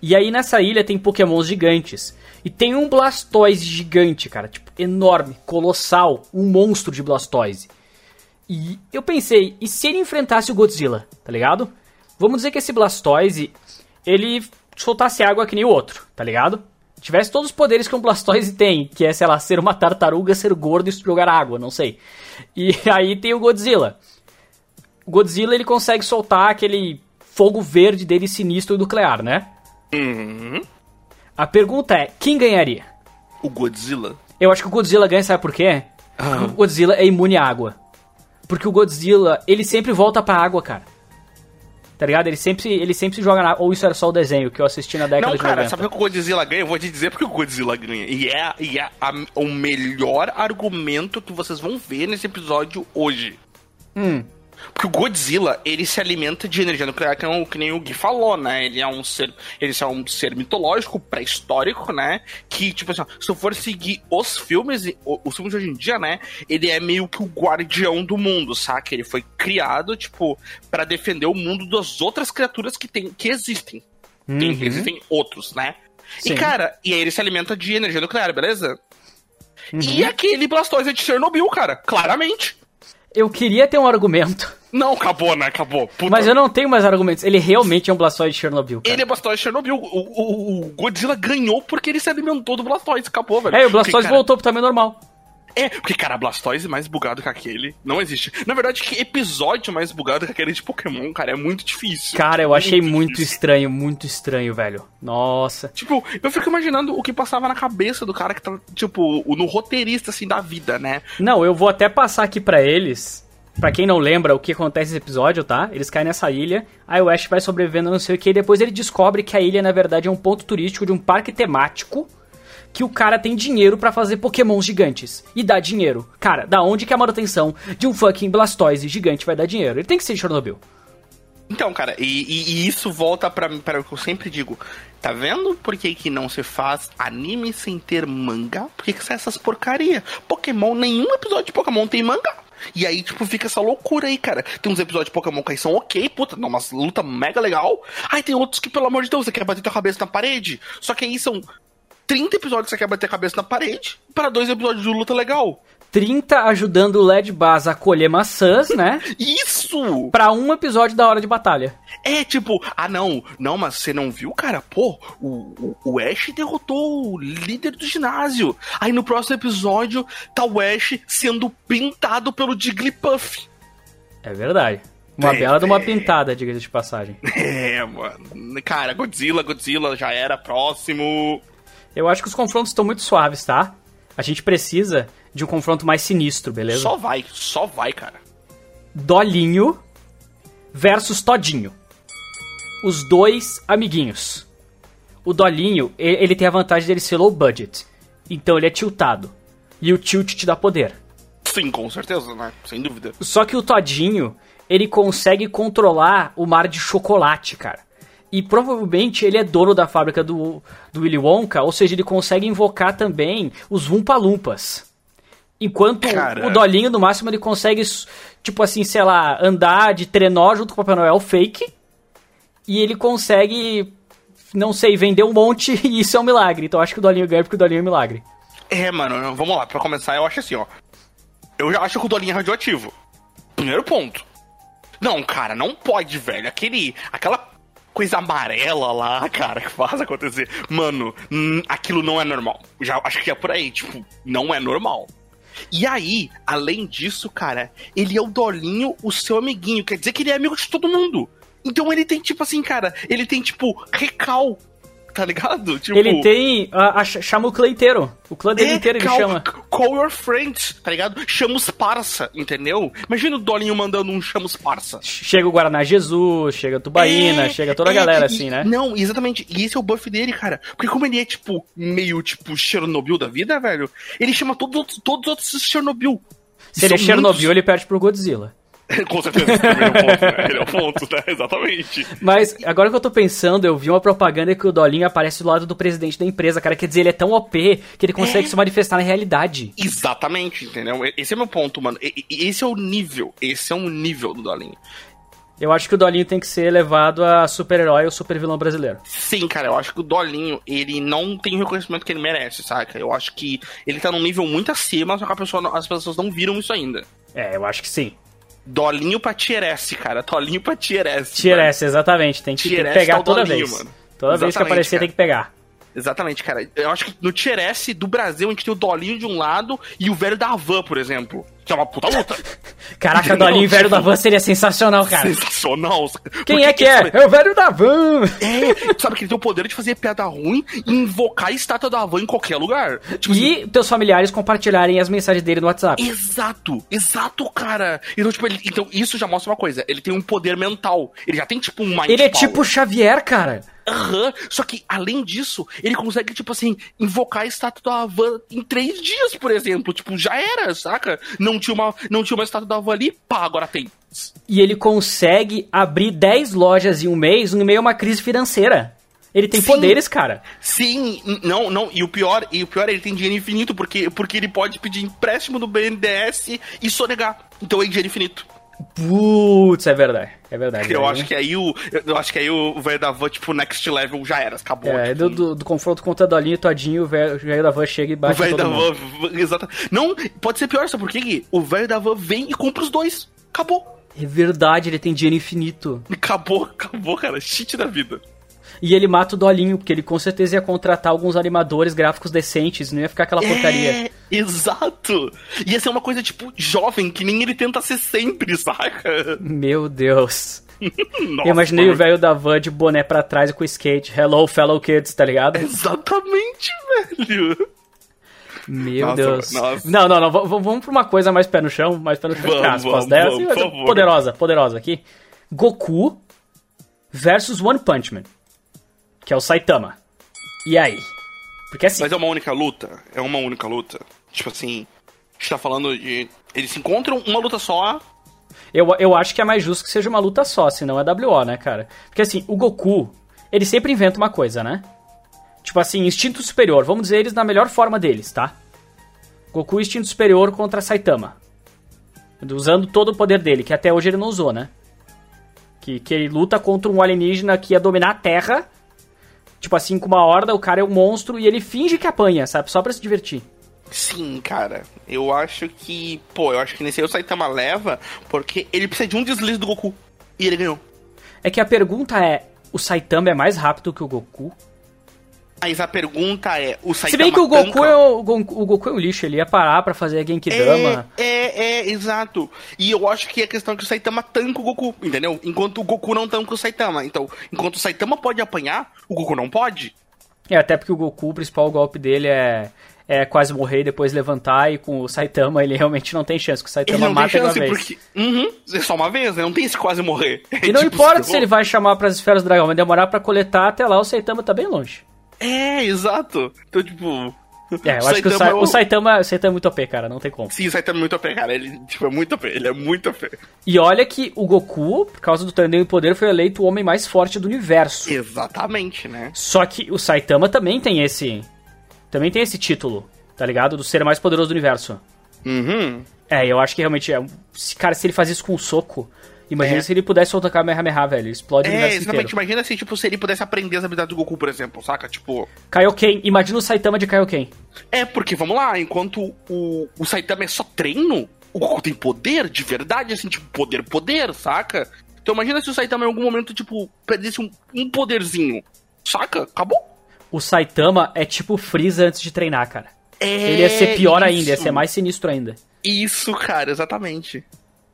A: E aí nessa ilha tem pokémons gigantes. E tem um Blastoise gigante, cara. Tipo, enorme, colossal. Um monstro de Blastoise. E eu pensei, e se ele enfrentasse o Godzilla, tá ligado? Vamos dizer que esse Blastoise, ele soltasse água que nem o outro, tá ligado? Tivesse todos os poderes que um Blastoise tem, que é, sei lá, ser uma tartaruga, ser gordo e jogar água, não sei. E aí tem o Godzilla. O Godzilla, ele consegue soltar aquele fogo verde dele sinistro e nuclear, né?
B: Uhum.
A: A pergunta é, quem ganharia?
B: O Godzilla.
A: Eu acho que o Godzilla ganha, sabe por quê? Porque o Godzilla é imune à água. Porque o Godzilla, ele sempre volta pra água, cara. Tá ligado? Ele sempre, ele sempre se joga na... Ou isso era só o desenho que eu assisti na década
B: Não,
A: de
B: cara,
A: 90.
B: sabe o que o Godzilla ganha? Eu vou te dizer porque o Godzilla ganha. E é, e é a- o melhor argumento que vocês vão ver nesse episódio hoje.
A: Hum,
B: Porque o Godzilla, ele se alimenta de energia nuclear, que, não, que nem o Gui falou, né? Ele é um ser, ele é um ser mitológico, pré-histórico, né? Que, tipo assim, se eu for seguir os filmes, os filmes de hoje em dia, né? Ele é meio que o guardião do mundo, saca? Ele foi criado, tipo, pra defender o mundo das outras criaturas que, tem, que existem. Tem-
A: Uhum.
B: existem outros, né?
A: Sim.
B: E, cara, e aí ele se alimenta de energia nuclear, beleza?
A: Uhum.
B: E aquele Blastoise é de Chernobyl, cara, claramente.
A: Eu queria ter um argumento,
B: Não, acabou, né? Acabou. Puta
A: mas eu não tenho mais argumentos. Ele realmente é um Blastoise de Chernobyl, cara.
B: Ele é Blastoise de Chernobyl. O, o- o Godzilla ganhou porque ele se alimentou do Blastoise. Acabou, velho.
A: É, o Blastoise
B: Porque, cara,
A: voltou pro tamanho normal.
B: É, porque, cara, Blastoise mais bugado que aquele não existe. Na verdade, que episódio mais bugado que aquele de Pokémon, cara, é muito difícil.
A: Cara, eu achei muito estranho, muito estranho, velho. Nossa.
B: Tipo, eu fico imaginando o que passava na cabeça do cara que tá, tipo, no roteirista, assim, da vida, né?
A: Não, eu vou até passar aqui pra eles. Pra quem não lembra o que acontece nesse episódio, tá? Eles caem nessa ilha, aí o Ash vai sobrevivendo não sei o que, e depois ele descobre que a ilha, na verdade, é um ponto turístico de um parque temático que o cara tem dinheiro pra fazer pokémons gigantes. E dá dinheiro. Cara, da onde que a manutenção de um fucking Blastoise gigante vai dar dinheiro? Ele tem que ser de Chernobyl.
B: Então, cara, e, e- e isso volta para o que eu sempre digo. Tá vendo por que, que não se faz anime sem ter mangá? Por que, que sai essas porcaria? Pokémon, nenhum episódio de Pokémon tem mangá. E aí, tipo, fica essa loucura aí, cara. Tem uns episódios de Pokémon que aí são ok, puta, dá uma luta mega legal. Aí tem outros que, pelo amor de Deus, você quer bater tua cabeça na parede. Só que aí são 30 episódios que você quer bater a cabeça na parede para dois episódios de luta legal.
A: 30 ajudando o Led Baz a colher maçãs, né?
B: Isso!
A: Pra um episódio da hora de batalha.
B: É tipo, ah não, não, mas você não viu, cara? Pô, o, o, o Ash derrotou o líder do ginásio. Aí no próximo episódio tá o Ash sendo pintado pelo Jigglypuff.
A: É verdade. Uma
B: É,
A: bela de uma
B: é.
A: pintada, diga de passagem.
B: É, mano. Cara, Godzilla, Godzilla já era próximo.
A: Eu acho que os confrontos estão muito suaves, tá? A gente precisa de um confronto mais sinistro, beleza?
B: Só vai, só vai, cara.
A: Dolinho versus Todinho. Os dois amiguinhos. O Dolinho, ele tem a vantagem dele ser low budget. Então ele é tiltado. E o tilt te dá poder.
B: Sim, com certeza, né? Sem dúvida.
A: Só que o Todinho, ele consegue controlar o mar de chocolate, cara. E provavelmente ele é dono da fábrica do, do Willy Wonka, ou seja, ele consegue invocar também os Wumpa Lumpas. Enquanto
B: Cara.
A: o Dolinho, no máximo, ele consegue, tipo assim, sei lá, andar de trenó junto com o Papai Noel fake. E ele consegue, não sei, vender um monte e isso é um milagre. Então eu acho que o Dolinho ganha porque o Dolinho é um milagre.
B: É, mano, vamos lá, pra começar, eu acho assim, ó. Eu já acho que o Dolinho é radioativo. Primeiro ponto. Não, cara, não pode, velho. Aquele. Aquela coisa amarela lá, cara, que faz acontecer. Mano, hum, aquilo não é normal. Já acho que é por aí, tipo, não é normal. E aí, além disso, cara, ele é o Dolinho, o seu amiguinho. Quer dizer que ele é amigo de todo mundo. Então ele tem, tipo assim, cara, ele tem, tipo, recal tá ligado?
A: Tipo, ele tem. A, a, chama o clã inteiro. O clã dele é, inteiro ele
B: call,
A: chama.
B: Call your friends, tá ligado? Chama os parça, entendeu? Imagina o Dolinho mandando um chama os parça.
A: Chega o Guaraná Jesus, chega a Tubaína, é, chega toda a é, galera, assim, né?
B: Não, exatamente. E esse é o buff dele, cara. Porque como ele é, tipo, meio, tipo, Chernobyl da vida, velho, ele chama todos, todos os outros Chernobyl.
A: Se ele é Chernobyl, muitos... ele perde pro Godzilla.
B: Com certeza, esse é o ponto, né? Ele é o ponto, né? Exatamente.
A: Mas agora que eu tô pensando, eu vi uma propaganda que o Dolinho aparece do lado do presidente da empresa, cara. Quer dizer, ele é tão OP que ele consegue é. se manifestar na realidade.
B: Exatamente, entendeu? Esse é meu ponto, mano. Esse é o nível. Esse é um nível do Dolinho.
A: Eu acho que o Dolinho tem que ser elevado a super-herói ou super-vilão brasileiro.
B: Sim, cara, eu acho que o Dolinho, ele não tem o reconhecimento que ele merece, saca? Eu acho que ele tá num nível muito acima, só que pessoa, as pessoas não viram isso ainda.
A: É, eu acho que sim.
B: Dolinho pra Tieresse, cara. Dolinho pra Tieresse.
A: Tieresse, exatamente. Tem que, tem que pegar tá toda dolinho, vez. Mano. Toda exatamente, vez que aparecer cara. tem que pegar.
B: Exatamente, cara. Eu acho que no Tier S do Brasil a gente tem o Dolinho de um lado e o velho da Van, por exemplo. Que é uma puta luta.
A: Caraca, Dolinho e velho da Van seria sensacional, cara.
B: Sensacional.
A: Quem Porque é que é? É o velho da Van.
B: É, sabe que ele tem o poder de fazer piada ruim e invocar a estátua da Van em qualquer lugar.
A: Tipo e assim, teus familiares compartilharem as mensagens dele no WhatsApp.
B: Exato, exato, cara. Então, tipo, ele, então isso já mostra uma coisa. Ele tem um poder mental. Ele já tem, tipo, um
A: mind Ele é tipo Xavier, cara.
B: Aham. Só que, além disso, ele consegue, tipo assim, invocar a estátua da Van em três dias, por exemplo. Tipo, já era, saca? Não tinha uma, não tinha uma estátua da Van ali, pá, agora tem.
A: E ele consegue abrir 10 lojas em um mês no meio a uma crise financeira. Ele tem Sim. poderes, cara.
B: Sim, não, não, e o pior, e o pior ele tem dinheiro infinito, porque, porque ele pode pedir empréstimo do BNDES e sonegar. Então é dinheiro infinito.
A: Putz, é verdade. É verdade.
B: Eu acho que aí o. Eu acho que aí o velho da van, tipo, next level já era, acabou.
A: É,
B: tipo...
A: do, do, do, confronto contra Dolinho e Todinho, o velho da van chega e bate. O velho da van,
B: exato. Não, pode ser pior, sabe por quê? O velho da van vem e compra os dois. Acabou.
A: É verdade, ele tem dinheiro infinito.
B: Acabou, acabou, cara. Cheat da vida.
A: E ele mata o Dolinho, porque ele com certeza ia contratar alguns animadores gráficos decentes, não ia ficar aquela porcaria. É,
B: exato! Ia ser uma coisa, tipo, jovem, que nem ele tenta ser sempre, saca?
A: Meu Deus. Nossa, eu imaginei mano. o velho da van de boné pra trás e com skate. Hello, fellow kids, tá ligado?
B: Exatamente, velho.
A: Meu nossa, Deus. Nossa. Não, não, não. Vamos pra uma coisa mais pé no chão, mais pé no chão. Vamos, vamos, vamos, vamos, poderosa, poderosa aqui. Goku versus One Punch Man que é o Saitama. E aí?
B: Porque assim. Mas é uma única luta? É uma única luta? Tipo assim. A gente tá falando de. Eles se encontram uma luta só.
A: Eu, eu acho que é mais justo que seja uma luta só, senão é WO, né, cara? Porque assim, o Goku, ele sempre inventa uma coisa, né? Tipo assim, instinto superior. Vamos dizer eles na melhor forma deles, tá? Goku instinto superior contra Saitama. Usando todo o poder dele, que até hoje ele não usou, né? Que, que ele luta contra um alienígena que ia dominar a Terra Tipo assim, com uma horda, o cara é um monstro e ele finge que apanha, sabe? Só pra se divertir.
B: Sim, cara. Eu acho que. Pô, eu acho que nesse aí o Saitama leva porque ele precisa de um deslize do Goku. E ele ganhou.
A: É que a pergunta é: o Saitama é mais rápido que o Goku?
B: Mas a pergunta é, o Saitama
A: Se bem que o Goku, tanca... é o, o, Goku é um lixo, ele ia parar para fazer a Genkidama.
B: É, é, é, exato. E eu acho que a questão é que o Saitama tanca o Goku, entendeu? Enquanto o Goku não tanca o Saitama. Então, enquanto o Saitama pode apanhar, o Goku não pode.
A: É, até porque o Goku, o principal golpe dele é, é quase morrer e depois levantar, e com o Saitama ele realmente não tem chance, que o Saitama ele não mata tem chance, uma vez. Porque,
B: uhum, é só uma vez, né? Não tem esse quase morrer.
A: E não tipo, importa se ele vai chamar para as esferas do dragão, vai demorar para coletar, até lá o Saitama tá bem longe.
B: É, exato. Então, tipo.
A: É, eu acho que o, Sa é o... o, Saitama, o Saitama é muito OP, cara, não tem como.
B: Sim, o Saitama é muito OP, cara. Ele tipo, é muito OP, ele é muito OP.
A: E olha que o Goku, por causa do torneio de poder, foi eleito o homem mais forte do universo.
B: Exatamente, né?
A: Só que o Saitama também tem esse. Também tem esse título, tá ligado? Do ser mais poderoso do universo.
B: Uhum.
A: É, eu acho que realmente é. Cara, se ele faz isso com um soco, Imagina é. se ele pudesse soltar Kamehameha, velho. Explode é, o universo exatamente. Inteiro.
B: Imagina se, tipo, se ele pudesse aprender as habilidades do Goku, por exemplo, saca? Tipo...
A: Kaioken. Imagina o Saitama de Kaioken.
B: É, porque, vamos lá, enquanto o, o Saitama é só treino, o Goku tem poder de verdade, assim, tipo, poder, poder, saca? Então imagina se o Saitama em algum momento, tipo, perdesse um, um poderzinho, saca? Acabou.
A: O Saitama é tipo Freeza antes de treinar, cara.
B: É
A: Ele ia ser pior
B: isso.
A: ainda, ia ser mais sinistro ainda.
B: Isso, cara, exatamente.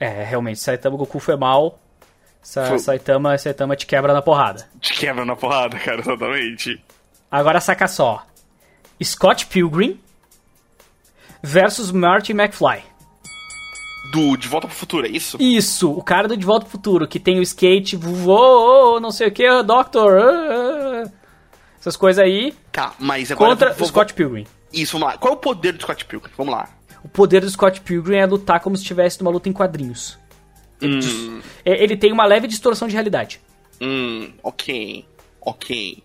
A: É, realmente, Saitama Goku foi mal. Sa
B: Foi-
A: Saitama, Saitama te quebra na porrada.
B: Te quebra na porrada, cara, exatamente.
A: Agora saca só. Scott Pilgrim versus Marty McFly.
B: Do De Volta pro Futuro, é isso?
A: Isso, o cara do De Volta pro Futuro, que tem o skate, voou, não sei o que, Doctor, ah, essas coisas aí,
B: Tá, mas agora...
A: contra
B: vou-
A: o Scott Pilgrim.
B: Isso, vamos lá. Qual é o poder do Scott Pilgrim? Vamos lá.
A: O poder do Scott Pilgrim é lutar como se estivesse numa luta em quadrinhos.
B: Hum,
A: É, Ele tem uma leve distorção de realidade.
B: hum, ok. Ok.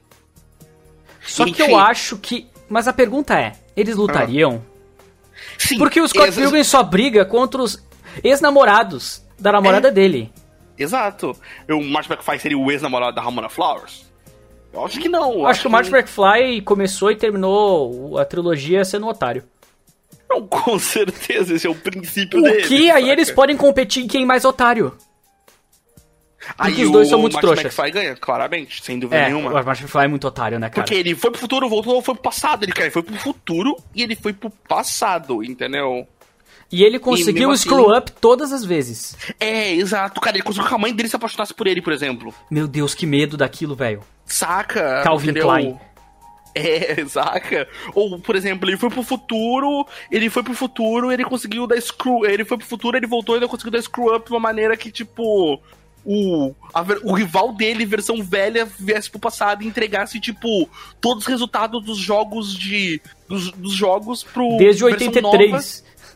A: Só que
B: Enfim.
A: eu acho que. Mas a pergunta é: eles lutariam?
B: Sim.
A: Porque o Scott
B: ex-
A: Pilgrim só briga contra os ex-namorados da namorada
B: É.
A: dele.
B: Exato. O Marty McFly seria o ex-namorado da Ramona Flowers? Eu acho que não. eu
A: Acho que o Marty McFly começou e terminou a trilogia sendo um otário.
B: Não, com certeza, esse é o princípio
A: O
B: dele.
A: que aí
B: saca?
A: eles podem competir em quem é mais otário?
B: Aí
A: porque os dois
B: o
A: são muito trouxas.
B: McFly ganha, claramente, sem dúvida
A: É,
B: nenhuma.
A: o McFly é muito otário, né, cara?
B: Porque ele foi pro futuro, voltou, foi pro passado. Ele, cara, ele foi pro futuro e ele foi pro passado, entendeu?
A: E ele conseguiu o
B: assim-
A: screw up todas as vezes.
B: É, exato. Cara, ele conseguiu que a mãe dele se apaixonasse por ele, por exemplo.
A: Meu Deus, que medo daquilo, velho.
B: Saca?
A: Calvin
B: entendeu?
A: Klein.
B: É, saca? Ou, por exemplo, ele foi pro futuro, ele foi pro futuro, ele conseguiu dar screw. Ele foi pro futuro, ele voltou e ele conseguiu dar screw up de uma maneira que, tipo. O, a o rival dele, versão velha, viesse pro passado e entregasse, tipo, todos os resultados dos jogos de. dos, dos jogos pro.
A: Desde
B: versão
A: 83.
B: nova.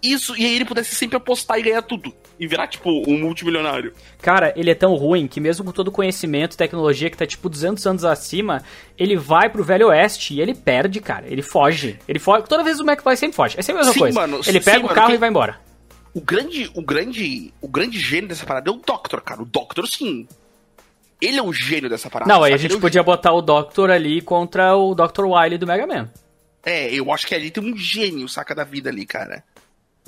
B: Isso, e aí ele pudesse sempre apostar e ganhar tudo. E virar, tipo, um multimilionário.
A: Cara, ele é tão ruim que mesmo com todo o conhecimento e tecnologia que tá tipo 200 anos acima, ele vai pro Velho Oeste e ele perde, cara. Ele foge. Ele foge. Toda vez o McFly sempre foge. É sempre a mesma
B: Sim,
A: coisa.
B: mano,
A: ele
B: sim,
A: pega o
B: mano,
A: carro
B: que-
A: e vai embora.
B: O grande, o grande, o grande gênio dessa parada é o Doctor, cara. O Doctor, sim. Ele é o gênio dessa parada.
A: Não, aí a gente
B: é o
A: podia botar o Doctor ali contra o Dr. Wily do Mega Man.
B: É, eu acho que ali tem um gênio, saca da vida ali, cara.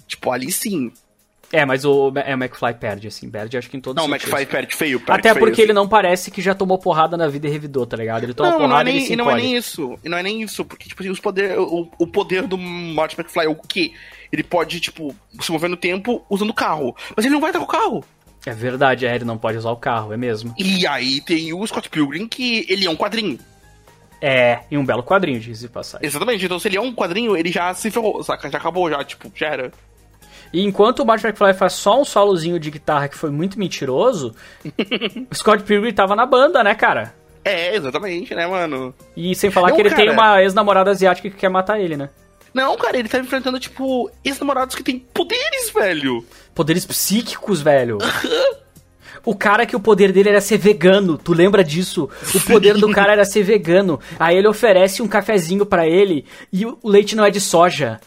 B: Tipo, ali sim.
A: É, mas o, é, o McFly perde, assim. Perde, acho que em todos
B: Não, o. McFly perde feio, perde
A: Até
B: feio,
A: porque
B: assim.
A: ele não parece que já tomou porrada na vida e revidou, tá ligado? Ele toma
B: Não, não é,
A: porrada e ele
B: nem,
A: se
B: e não é nem isso. E não é nem isso, porque, tipo assim, os poder, o, o poder do Marty McFly é o quê? Ele pode, tipo, se mover no tempo usando o carro. Mas ele não vai estar com o carro.
A: É verdade, é, ele não pode usar o carro, é mesmo.
B: E aí tem o Scott Pilgrim, que ele é um quadrinho.
A: É, e um belo quadrinho, diz de passagem.
B: Exatamente, então se ele é um quadrinho, ele já se ferrou, saca? Já acabou, já, tipo, já era.
A: E enquanto o Marty McFly faz só um solozinho de guitarra que foi muito mentiroso, o Scott Pilgrim tava na banda, né, cara?
B: É, exatamente, né, mano?
A: E sem falar
B: Não,
A: que ele tem
B: cara.
A: uma ex-namorada asiática que quer matar ele, né?
B: Não, cara, ele tá enfrentando, tipo, ex-namorados que têm poderes, velho.
A: Poderes psíquicos, velho. O cara que o poder dele era ser vegano, tu lembra disso? O poder do cara era ser vegano. Aí ele oferece um cafezinho pra ele e o leite não é de soja.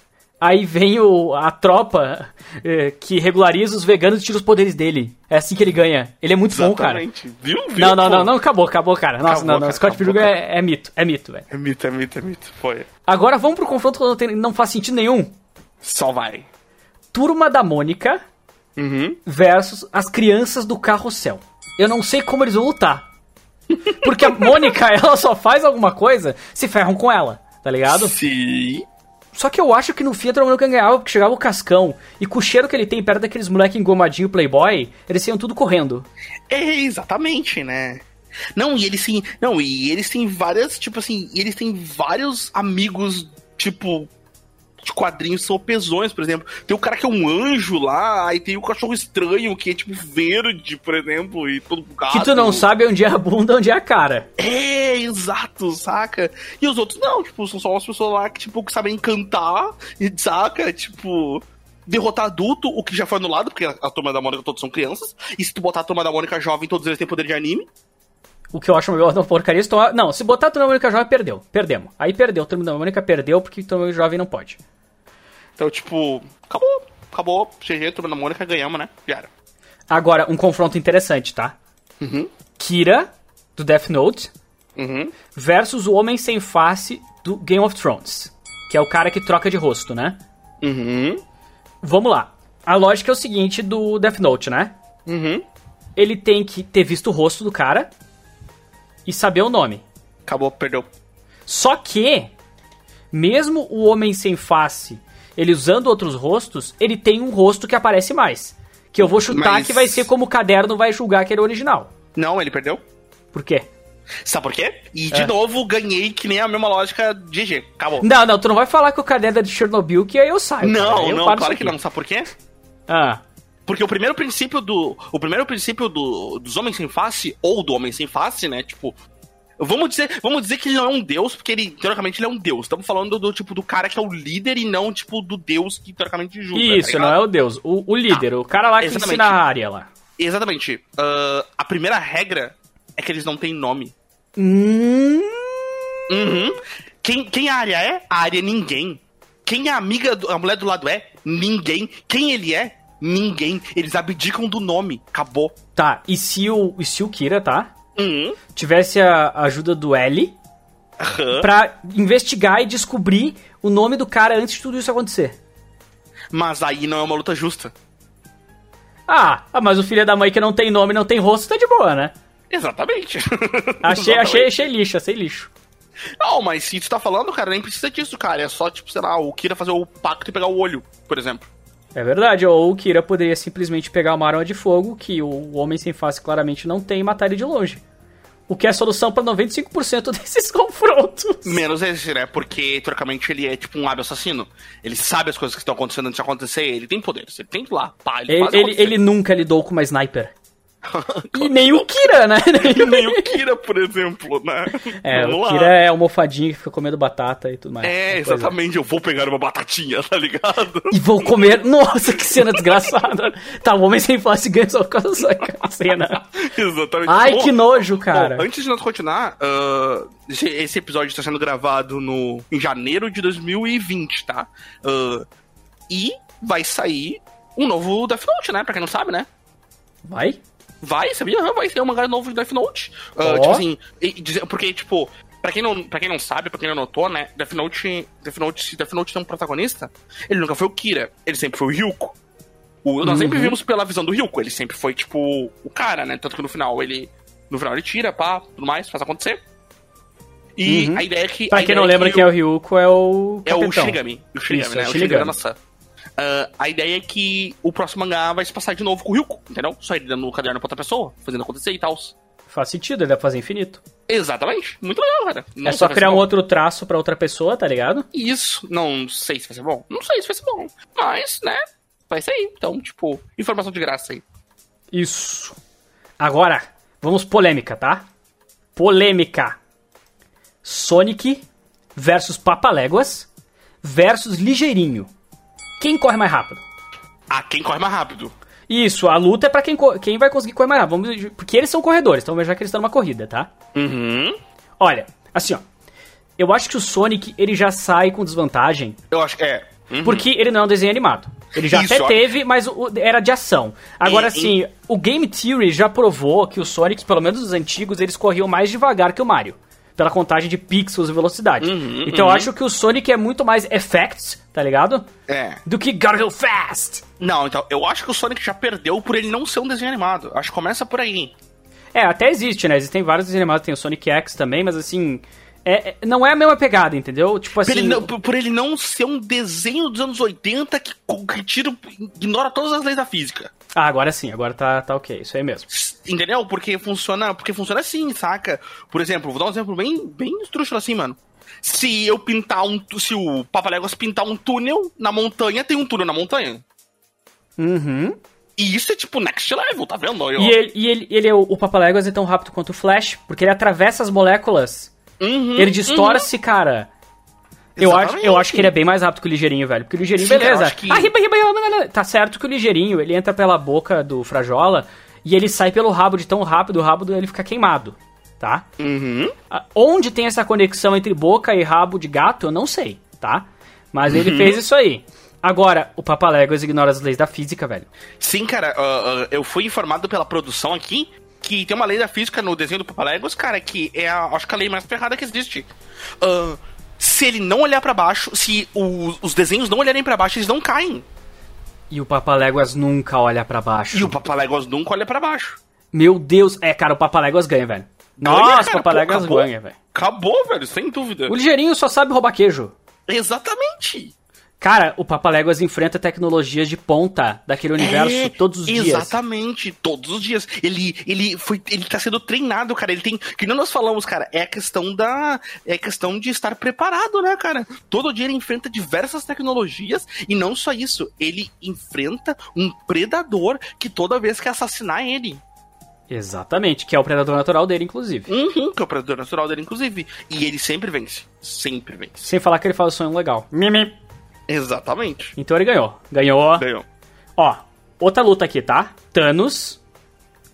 A: Aí vem o, a tropa eh, que regulariza os veganos e tira os poderes dele. É assim que ele ganha. Ele é muito bom, cara.
B: Exatamente. Viu? Viu?
A: Não, não, não, não, acabou, acabou, cara. Nossa,
B: Acabou,
A: não, não.
B: cara,
A: Scott Pilgrim é, é mito, é mito, velho.
B: É mito, é mito, é mito. Foi.
A: Agora vamos pro confronto tem- não faz sentido nenhum.
B: Só vai.
A: Turma da Mônica
B: Uhum.
A: versus as crianças do carrossel. Eu não sei como eles vão lutar. Porque a Mônica, ela só faz alguma coisa, se ferram com ela, tá ligado?
B: Sim.
A: Só que eu acho que no fim a Mônica ganhava porque chegava o Cascão. E com o cheiro que ele tem perto daqueles moleque engomadinho playboy, eles iam tudo correndo.
B: É, exatamente, né? Não, e eles têm. Não, e eles têm várias, tipo assim, e eles têm vários amigos, tipo. De quadrinhos são pesões, por exemplo. Tem o cara que é um anjo lá, aí tem o cachorro estranho, que é tipo verde, por exemplo, e todo bugado.
A: Que tu não sabe onde é a bunda, onde é a cara.
B: É, exato, saca? E os outros não, tipo, são só as pessoas lá que, tipo, que sabem cantar, e saca? Tipo, derrotar adulto, o que já foi anulado, porque a, a turma da Mônica todos são crianças. E se tu botar a turma da Mônica jovem, todos eles têm poder de anime.
A: O que eu acho uma uma porcaria. se tomar- Não, se botar a Turma da Mônica jovem, perdeu. Perdemos. Aí perdeu. A Turma da Mônica perdeu porque a Turma jovem não pode.
B: Então, tipo, acabou, acabou. GG, turma da Mônica, ganhamos, né? Já era.
A: Agora, um confronto interessante, tá?
B: Uhum.
A: Kira, do Death Note,
B: Uhum.
A: versus o Homem Sem Face do Game of Thrones. que é o cara que troca de rosto, né?
B: Uhum.
A: Vamos lá. A lógica é o seguinte do Death Note, né?
B: Uhum.
A: Ele tem que ter visto o rosto do cara e saber o nome.
B: Acabou, perdeu.
A: Só que, mesmo o Homem Sem Face, ele usando outros rostos, ele tem um rosto que aparece mais. Que eu vou chutar
B: Mas-
A: que vai ser como o caderno vai julgar que ele é original.
B: Não, ele perdeu.
A: Por quê?
B: Sabe por quê? E de
A: É.
B: novo ganhei que nem a mesma lógica GG. Acabou.
A: Não, não, tu não vai falar que o caderno é de Chernobyl que aí eu saio.
B: Não,
A: eu
B: não, claro que não. Sabe por quê?
A: Ah,
B: Porque o primeiro princípio do. O primeiro princípio do, dos homens sem face, ou do homem sem face, né? Tipo. Vamos dizer, vamos dizer que ele não é um deus, porque ele, teoricamente, ele é um deus. Estamos falando do tipo do cara que é o líder e não, tipo, do deus que teoricamente julga. tá
A: isso, não
B: ligado?
A: é o deus. O, o líder, o cara lá que
B: Exatamente.
A: ensina a área lá.
B: Exatamente. Ah, a primeira regra é que eles não têm nome.
A: Hum...
B: Uhum. Quem, quem a área é? A área é ninguém. Quem a amiga, do- a mulher do lado é? Ninguém. Quem ele é? Ninguém. Eles abdicam do nome. Acabou.
A: Tá, e se o, e se o Kira, tá?
B: Uhum.
A: Tivesse a ajuda do L
B: Aham.
A: pra investigar e descobrir o nome do cara antes de tudo isso acontecer.
B: Mas aí não é uma luta justa.
A: Ah, ah, mas o filho da mãe que não tem nome, não tem rosto, tá de boa, né?
B: Exatamente.
A: Achei,
B: Exatamente.
A: achei, achei lixo, achei lixo.
B: Não, mas se tu tá falando, cara, nem precisa disso, cara. É só, tipo, sei lá, o Kira fazer o pacto e pegar o olho, por exemplo.
A: É verdade, ou o Kira poderia simplesmente pegar uma arma de fogo, que o Homem Sem Face claramente não tem, e matar ele de longe. O que é a solução pra 95% desses confrontos.
B: Menos esse, né? Porque, teoricamente, ele é tipo um hábil assassino. Ele sabe as coisas que estão acontecendo antes de acontecer. Ele tem poderes. Ele tem que ir lá. Pá, ele,
A: Ele, ele, ele nunca lidou com uma sniper. E nem o Kira, né?
B: Nem o Kira, por exemplo, né?
A: É,
B: Vamos
A: o
B: lá.
A: Kira é almofadinho que fica comendo batata e tudo mais.
B: É, exatamente. Eu vou pegar uma batatinha, tá ligado?
A: E vou comer. Nossa, que cena desgraçada. Tá, o homem sem face ganha só por causa dessa cena.
B: exatamente.
A: Ai,
B: Bom,
A: que nojo, cara.
B: Bom, antes de nós continuar, ah, esse, episódio está sendo gravado no, em janeiro de 2020, tá? Ah, e vai sair um novo Death Note, né? Pra quem não sabe, né?
A: Vai?
B: Vai, sabia? Vai ter um mangá novo de Death Note.
A: Ó.
B: Tipo assim, porque, tipo, pra quem, não, pra quem não sabe, pra quem não notou, né? Death Note, Death Note, se Death Note tem um protagonista, ele nunca foi o Kira, ele sempre foi o Ryuko. O, nós sempre
A: Uhum.
B: vimos pela visão do Ryuko, ele sempre foi, tipo, o cara, né? Tanto que no final ele. No final ele tira, pá, tudo mais, faz acontecer. E
A: Uhum.
B: a ideia é que.
A: Pra quem não lembra
B: que
A: quem é o Ryuko, é o.
B: é o. Shinigami. O Shinigami,
A: Isso,
B: né?
A: é
B: o.
A: Shinigami
B: Maçã. Ah, a ideia é que o próximo mangá vai se passar de novo com o Ryuko, entendeu? Só ele dando o caderno pra outra pessoa, fazendo acontecer e tal.
A: Faz sentido, ele pra fazer infinito.
B: Exatamente. Muito legal, cara. Não
A: é só
B: vai
A: criar um outro traço pra outra pessoa, tá ligado?
B: Isso. Não sei se vai ser bom. Não sei se vai ser bom. Mas, né? Vai ser aí. Então, tipo, informação de graça aí.
A: Isso. Agora, vamos polêmica, tá? Polêmica. Sonic versus Papaléguas versus Ligeirinho. Quem corre mais rápido?
B: Ah, quem corre mais rápido?
A: Isso, a luta é pra quem, quem vai conseguir correr mais rápido. Vamos, porque eles são corredores, então já que eles estão numa corrida, tá?
B: Uhum.
A: Olha, assim, ó. Eu acho que o Sonic, ele já sai com desvantagem,
B: Eu acho que é. Uhum.
A: porque ele não é um desenho animado. Ele já
B: Isso,
A: até
B: ó.
A: teve, mas o- era de ação. Agora,
B: E-
A: assim, o Game Theory já provou que os Sonics, pelo menos os antigos, eles corriam mais devagar que o Mario. Pela contagem de pixels e velocidade.
B: Uhum,
A: então eu
B: uhum.
A: acho que o Sonic é muito mais effects, tá ligado?
B: É.
A: Do que Gotta Go Fast.
B: Não, então, eu acho que o Sonic já perdeu por ele não ser um desenho animado. Acho que começa por aí.
A: É, até existe, né? Existem vários desenhos animados, tem o Sonic X também, mas assim. É- é- não é a mesma pegada, entendeu? Tipo
B: Por,
A: assim.
B: ele não, por- por ele não ser um desenho dos anos 80 que, que tira, ignora todas as leis da física.
A: Ah, agora sim, agora tá, tá ok, isso aí mesmo.
B: Entendeu? Porque funciona, porque funciona assim, saca? Por exemplo, vou dar um exemplo bem, bem estrúxulo assim, mano. Se eu pintar um. Se o Papaléguas pintar um túnel na montanha, tem um túnel na montanha.
A: Uhum.
B: E isso é tipo next level, tá vendo? Ó.
A: E ele, e ele, ele é o, o Papaléguas é tão rápido quanto o Flash, porque ele atravessa as moléculas,
B: Uhum,
A: ele distorce, cara. Eu acho, eu acho que ele é bem mais rápido que o Ligeirinho, velho. Porque o Ligeirinho,
B: Sim,
A: beleza.
B: que-
A: Ah, riba, riba, riba. Tá certo que o Ligeirinho, ele entra pela boca do Frajola e ele sai pelo rabo de tão rápido, o rabo dele fica queimado, tá?
B: Uhum.
A: Ah, Onde tem essa conexão entre boca e rabo de gato, eu não sei, tá? Mas
B: Uhum.
A: ele fez isso aí. Agora, o Papaléguas ignora as leis da física, velho.
B: Sim, cara, ah, ah, eu fui informado pela produção aqui que tem uma lei da física no desenho do Papaléguas, cara, que é a, acho que a lei mais ferrada que existe. Ah, Se ele não olhar pra baixo, se o- os desenhos não olharem pra baixo, eles não caem.
A: E o Papaléguas nunca olha pra baixo.
B: E o Papaléguas nunca olha pra baixo.
A: Meu Deus, é, cara, o Papaléguas ganha, velho.
B: Ganha,
A: Nossa, o Papaléguas ganha, velho.
B: Acabou, velho, sem dúvida.
A: O ligeirinho só sabe roubar queijo.
B: Exatamente.
A: Cara, o Papaléguas enfrenta tecnologias de ponta daquele universo
B: É,
A: todos os dias.
B: Exatamente, todos os dias. Ele, ele foi, ele tá sendo treinado, cara. Ele tem, que nem nós falamos, cara, é a questão da, é questão de estar preparado, né, cara? Todo dia ele enfrenta diversas tecnologias e não só isso, ele enfrenta um predador que toda vez quer assassinar ele.
A: Exatamente, que é o predador natural dele, inclusive.
B: Uhum, que é o predador natural dele, inclusive. E ele sempre vence, sempre vence.
A: Sem falar que ele faz o sonho legal. Mimi.
B: Exatamente.
A: Então ele ganhou. Ganhou.
B: Ganhou.
A: Ó, outra luta aqui, tá? Thanos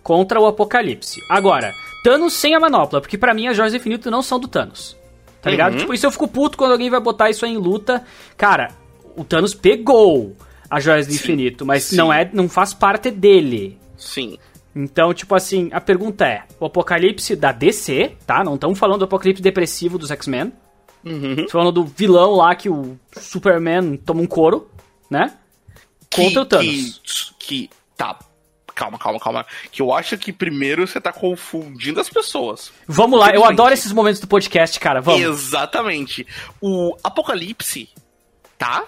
A: contra o Apocalipse. Agora, Thanos sem a manopla, porque pra mim as joias do infinito não são do Thanos. Tá ligado?
B: Uhum.
A: Tipo, isso eu fico puto quando alguém vai botar isso aí em luta. Cara, o Thanos pegou as joias do
B: Sim.
A: infinito, mas
B: Sim.
A: não é, não faz parte dele.
B: Sim.
A: Então, tipo assim, a pergunta é: o Apocalipse da DC, tá? Não estamos falando do Apocalipse depressivo dos X-Men.
B: Uhum.
A: Falando do vilão lá que o Superman toma um couro, né? Contra o Thanos.
B: Que, que- tá. Calma, calma, calma. Que eu acho que primeiro você tá confundindo as pessoas.
A: Vamos lá, eu adoro esses momentos do podcast, cara. Vamos.
B: Exatamente. O Apocalipse, tá?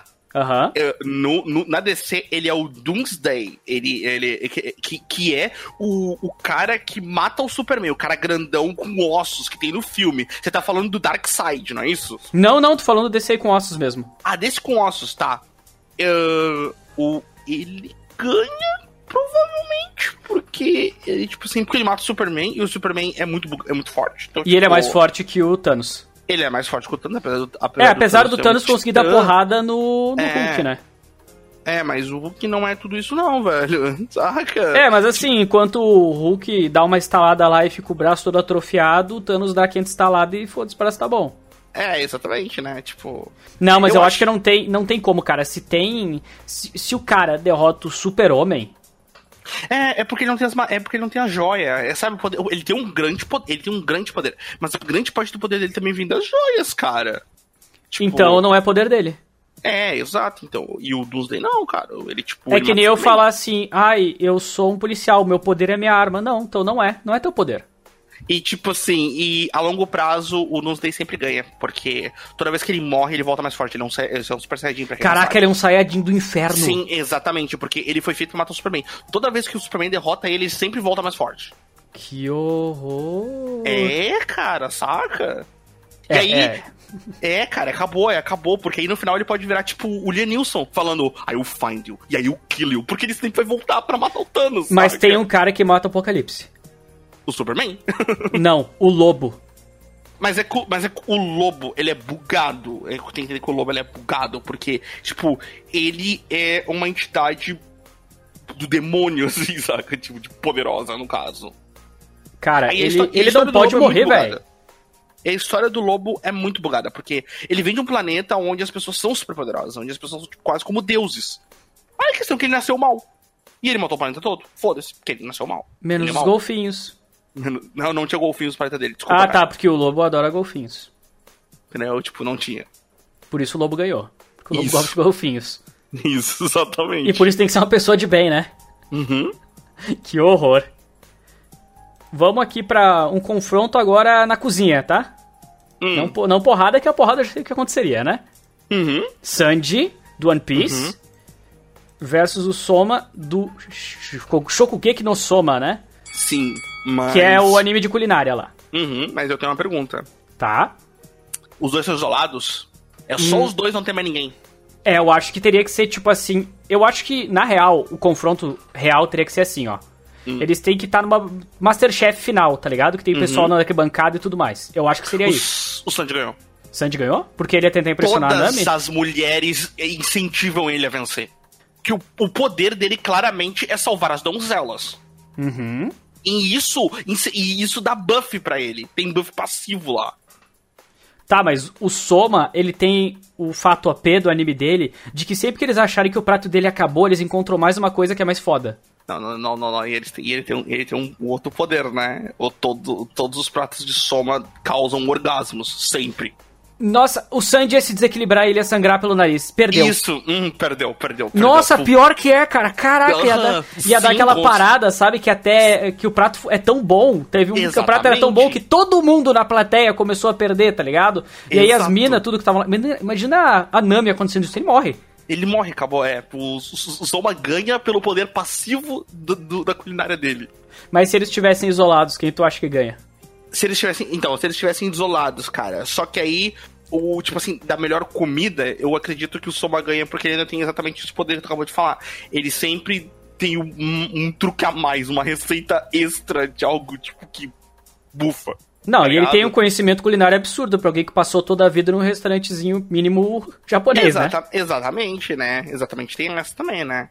B: É, no, no- na DC, ele é o Doomsday. Ele, ele que, que é o, o cara que mata o Superman, o cara grandão com ossos que tem no filme. Você tá falando do Darkseid, não é isso?
A: Não, não, tô falando desse aí com ossos mesmo.
B: Ah, desse com ossos, tá. É, o, ele ganha, provavelmente, porque ele, tipo assim, porque ele mata o Superman e o Superman é muito, é muito forte. Então,
A: E ele é
B: tipo,
A: mais forte que o Thanos.
B: Ele é mais forte que o Thanos, apesar do,
A: É, apesar do
B: ser um
A: Thanos conseguir dar porrada no, no
B: É.
A: Hulk, né?
B: É, mas o Hulk não é tudo isso não, velho. Saca?
A: É, mas assim, enquanto o Hulk dá uma estalada lá e fica o braço todo atrofiado, o Thanos dá 500 estaladas e foda-se, parece que tá bom.
B: É, exatamente, né? Tipo.
A: Não, mas
B: Eu
A: eu, acho
B: acho-
A: que não tem, não tem como, cara. Se tem. Se, se o cara derrota o super-homem.
B: É, é porque ele não tem as é porque ele não tem a joia. É, sabe, o poder- ele tem um grande poder, ele tem um grande poder, mas a grande parte do poder dele também vem das joias, cara. Tipo,
A: Então não é poder dele.
B: É, exato. Então, e o Doomsday não, cara. Ele tipo
A: É
B: ele
A: que nem eu falar assim, ai, eu sou um policial, meu poder é minha arma. Não, então não é. Não é teu poder.
B: E tipo assim, e a longo prazo o Doomsday sempre ganha, porque toda vez que ele morre, ele volta mais forte, ele é um, ele é um Super Saiyajin pra quem
A: Caraca, ele é um Saiyajin do inferno.
B: Sim, exatamente, porque ele foi feito pra matar o Superman. Toda vez que o Superman derrota ele, ele sempre volta mais forte.
A: Que horror.
B: É, cara, saca?
A: É,
B: e aí,
A: é.
B: é. cara, acabou, é, acabou, porque aí no final ele pode virar tipo o Liam falando, I will find you, e aí eu kill you, porque ele sempre vai voltar pra matar o Thanos.
A: Mas
B: saca?
A: tem um cara que mata o Apocalipse.
B: O Superman?
A: não, o lobo.
B: Mas é, mas é o lobo, ele é bugado. É, tem que entender que o lobo ele é bugado, porque, tipo, ele é uma entidade do demônio, assim, saca? Tipo, de poderosa, no caso.
A: Cara,
B: Aí
A: ele, ele não pode
B: é
A: morrer,
B: muito
A: velho.
B: A história do lobo é muito bugada, porque ele vem de um planeta onde as pessoas são super poderosas, onde as pessoas são tipo, quase como deuses. Aí a questão é que ele nasceu mal. E ele matou o planeta todo? Foda-se, porque ele nasceu mal.
A: Menos
B: Ele é
A: os golfinhos.
B: Não, não tinha golfinhos no planeta dele, desculpa.
A: Ah, tá, porque o lobo adora golfinhos.
B: Entendeu? Tipo, não tinha.
A: Por isso o lobo ganhou. Porque o lobo
B: Isso.
A: gosta de golfinhos.
B: Isso, exatamente.
A: E por isso tem que ser uma pessoa de bem, né?
B: Uhum.
A: Que horror. Vamos aqui pra um confronto agora na cozinha, tá?
B: Hum.
A: Não, não porrada, que a porrada eu já sei o que aconteceria, né?
B: Uhum.
A: Sanji, do One Piece, versus o Soma do Sh- Shokugeki no Soma, né?
B: Sim, mas.
A: Que é o anime de culinária lá.
B: Uhum, mas eu tenho uma pergunta.
A: Tá?
B: Os dois são isolados? É só
A: Hum.
B: os dois, não tem mais ninguém.
A: É, eu acho que teria que ser tipo assim. Eu acho que, na real, o confronto real teria que ser assim, ó.
B: Hum.
A: Eles têm que estar numa Masterchef final, tá ligado? Que tem
B: Uhum.
A: pessoal na arquibancada e tudo mais. Eu acho que seria isso.
B: O Sandy ganhou.
A: Sandy ganhou? Porque ele ia tentar impressionar a
B: Todas
A: Nami?
B: as mulheres incentivam ele a vencer. Que o, o poder dele claramente é salvar as donzelas.
A: Uhum.
B: E isso, e isso dá buff pra ele. Tem buff passivo lá.
A: Tá, mas o Soma, ele tem o fato AP do anime dele de que sempre que eles acharem que o prato dele acabou, eles encontram mais uma coisa que é mais foda.
B: Não, não, não, não, não. E ele, tem- ele tem, um, ele tem um outro poder, né? O, todo, todos os pratos de soma causam orgasmos, sempre.
A: Nossa, o Sandy ia se desequilibrar e ele ia sangrar pelo nariz. Perdeu.
B: Isso, hum, perdeu, perdeu. perdeu.
A: Nossa, pior que é, cara. Caraca, ia dar, ia dar aquela parada, sabe? Que até que o prato é tão bom. Teve um Exatamente. que o prato era tão bom que todo mundo na plateia começou a perder, tá ligado? E Exato. aí as minas, tudo que tava lá. Imagina a Nami acontecendo isso, ele morre.
B: Ele morre, acabou. É, o, Soma ganha pelo poder passivo do, do, da culinária dele.
A: Mas se eles estivessem isolados, quem tu acha que ganha?
B: Se eles estivessem. Então, se eles estivessem isolados, cara. Só que aí o, tipo assim, da melhor comida, eu acredito que o Soma ganha porque ele ainda tem exatamente esse poder que tu acabou de falar. Ele sempre tem um, um, um truque a mais, uma receita extra de algo, tipo, que bufa.
A: Não, tá e ele tem um conhecimento culinário absurdo pra alguém que passou toda a vida num restaurantezinho mínimo japonês, Exata,
B: né? Exatamente, né? Exatamente, tem essa também, né?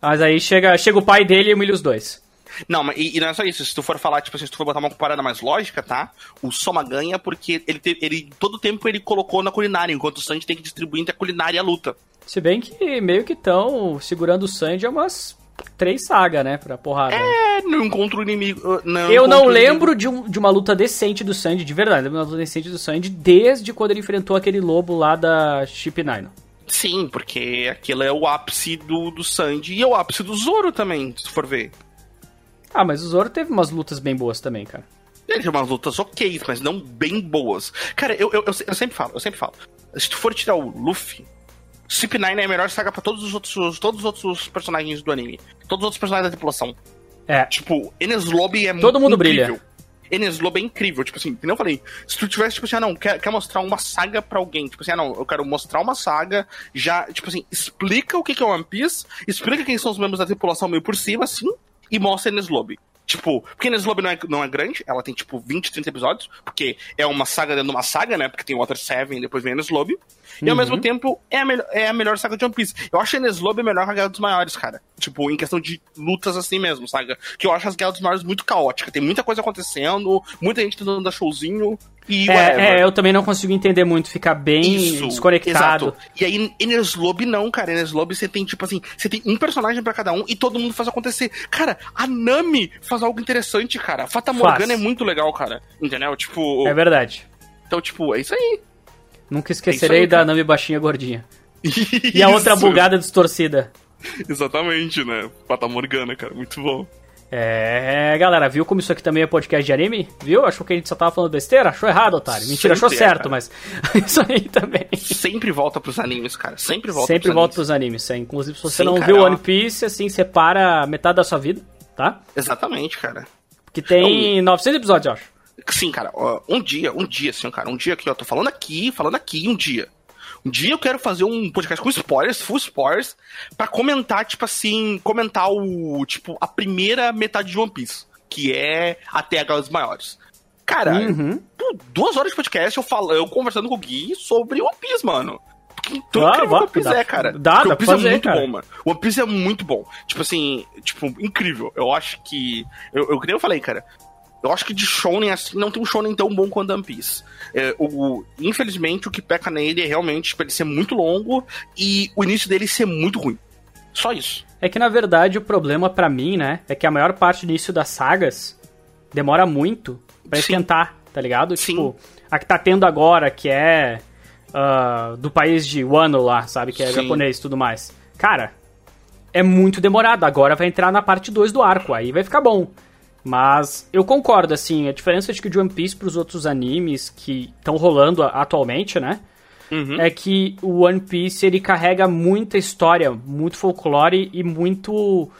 A: Mas aí chega, chega o pai dele e humilha os dois.
B: Não, mas e, e, não é só isso. Se tu for falar, tipo assim, se tu for botar uma comparada mais lógica, tá? O Soma ganha porque ele, te, ele todo tempo ele colocou na culinária, enquanto o Sanji tem que distribuir entre a culinária e a luta.
A: Se bem que meio que estão segurando o Sanji é umas três sagas, né? Pra porrada.
B: É, não encontro o inimigo.
A: Não eu não lembro de, um, de uma luta decente do Sanji, de verdade. Uma luta decente do Sanji desde quando ele enfrentou aquele lobo lá da Chip Nine.
B: Sim, porque aquilo é o ápice do, do Sanji e é o ápice do Zoro também, se for ver.
A: Ah, mas o Zoro teve umas lutas bem boas também, cara.
B: Ele teve umas lutas ok, mas não bem boas. Cara, eu, eu, eu, eu sempre falo, eu sempre falo. Se tu for tirar o Luffy, Cip 9 é a melhor saga pra todos os outros, todos os outros personagens do anime. Todos os outros personagens da tripulação.
A: É.
B: Tipo, Enes Lobby é
A: Todo mundo incrível. brilha.
B: Enes Lobby é incrível. Tipo assim, como eu falei, se tu tivesse, tipo assim, ah, não, quer, quer mostrar uma saga pra alguém. Tipo assim, ah, não, eu quero mostrar uma saga, já, tipo assim, explica o que é One Piece, explica quem são os membros da tripulação meio por cima, assim, e mostra Enes Lobby. Tipo, porque Enes Lobby não é, não é grande, ela tem tipo 20, 30 episódios, porque é uma saga dentro de uma saga, né? Porque tem Water 7 e depois vem Enes Lobby. E ao mesmo uhum. tempo é a, é a melhor saga de One Piece. Eu acho a Enes Lobby melhor que a Guerra dos Maiores, cara. Tipo, em questão de lutas assim mesmo, saga. Que eu acho as Guerras dos Maiores muito caóticas. Tem muita coisa acontecendo, muita gente tentando dar showzinho.
A: E é, é, eu também não consigo entender muito, ficar bem Isso, desconectado. Exato.
B: E aí, Enes Lobby não, cara. Enes Lobby você tem, tipo assim, você tem um personagem para cada um e todo mundo faz acontecer. Cara, a Nami faz algo interessante, cara. A Fata Morgana é muito legal, cara. Entendeu? Tipo.
A: É verdade.
B: Então, tipo, é isso aí.
A: Nunca esquecerei é aí, da Nami baixinha gordinha. e a outra bugada distorcida.
B: Exatamente, né? Fata Morgana, cara. Muito bom.
A: É, galera, viu como isso aqui também é podcast de anime? Viu? Achou que a gente só tava falando besteira? Achou errado, otário. Mentira, Sempre achou é, certo, mas isso aí também.
B: Sempre volta pros animes, cara. Sempre volta
A: Sempre pros volta animes. pros animes, é. Inclusive, se você Sim, não cara, viu One Piece, assim, separa metade da sua vida, tá?
B: Exatamente, cara.
A: Que tem então, 900 episódios, eu acho.
B: Sim, cara. Um dia, um dia, assim, cara. Um dia que eu tô falando aqui, falando aqui, um dia. Um dia eu quero fazer um podcast com spoilers, full spoilers, para comentar, tipo assim, comentar o, tipo, a primeira metade de One Piece, que é até a dos maiores. Cara, uhum. duas horas de podcast eu falo, eu conversando com o Gui sobre One Piece, mano. Então, ah, incrível One Piece dá, é, cara.
A: Dá,
B: One
A: Piece
B: é
A: muito
B: cara. bom, mano. One Piece é muito bom. Tipo assim, tipo, incrível. Eu acho que. Eu, eu, eu falei, cara. Eu acho que de shonen assim não tem um shonen tão bom quanto One Piece. É, o, infelizmente, o que peca nele é realmente tipo, ele ser muito longo e o início dele ser muito ruim. Só isso.
A: É que na verdade o problema para mim, né, é que a maior parte do início das sagas demora muito para esquentar, tá ligado? Sim. Tipo, a que tá tendo agora, que é uh, do país de Wano lá, sabe? Que é Sim. japonês e tudo mais. Cara, é muito demorado. Agora vai entrar na parte 2 do arco, aí vai ficar bom. Mas eu concordo, assim, a diferença de que de One Piece pros outros animes que estão rolando atualmente, né? Uhum. É que o One Piece ele carrega muita história, muito folclore e muito, uh,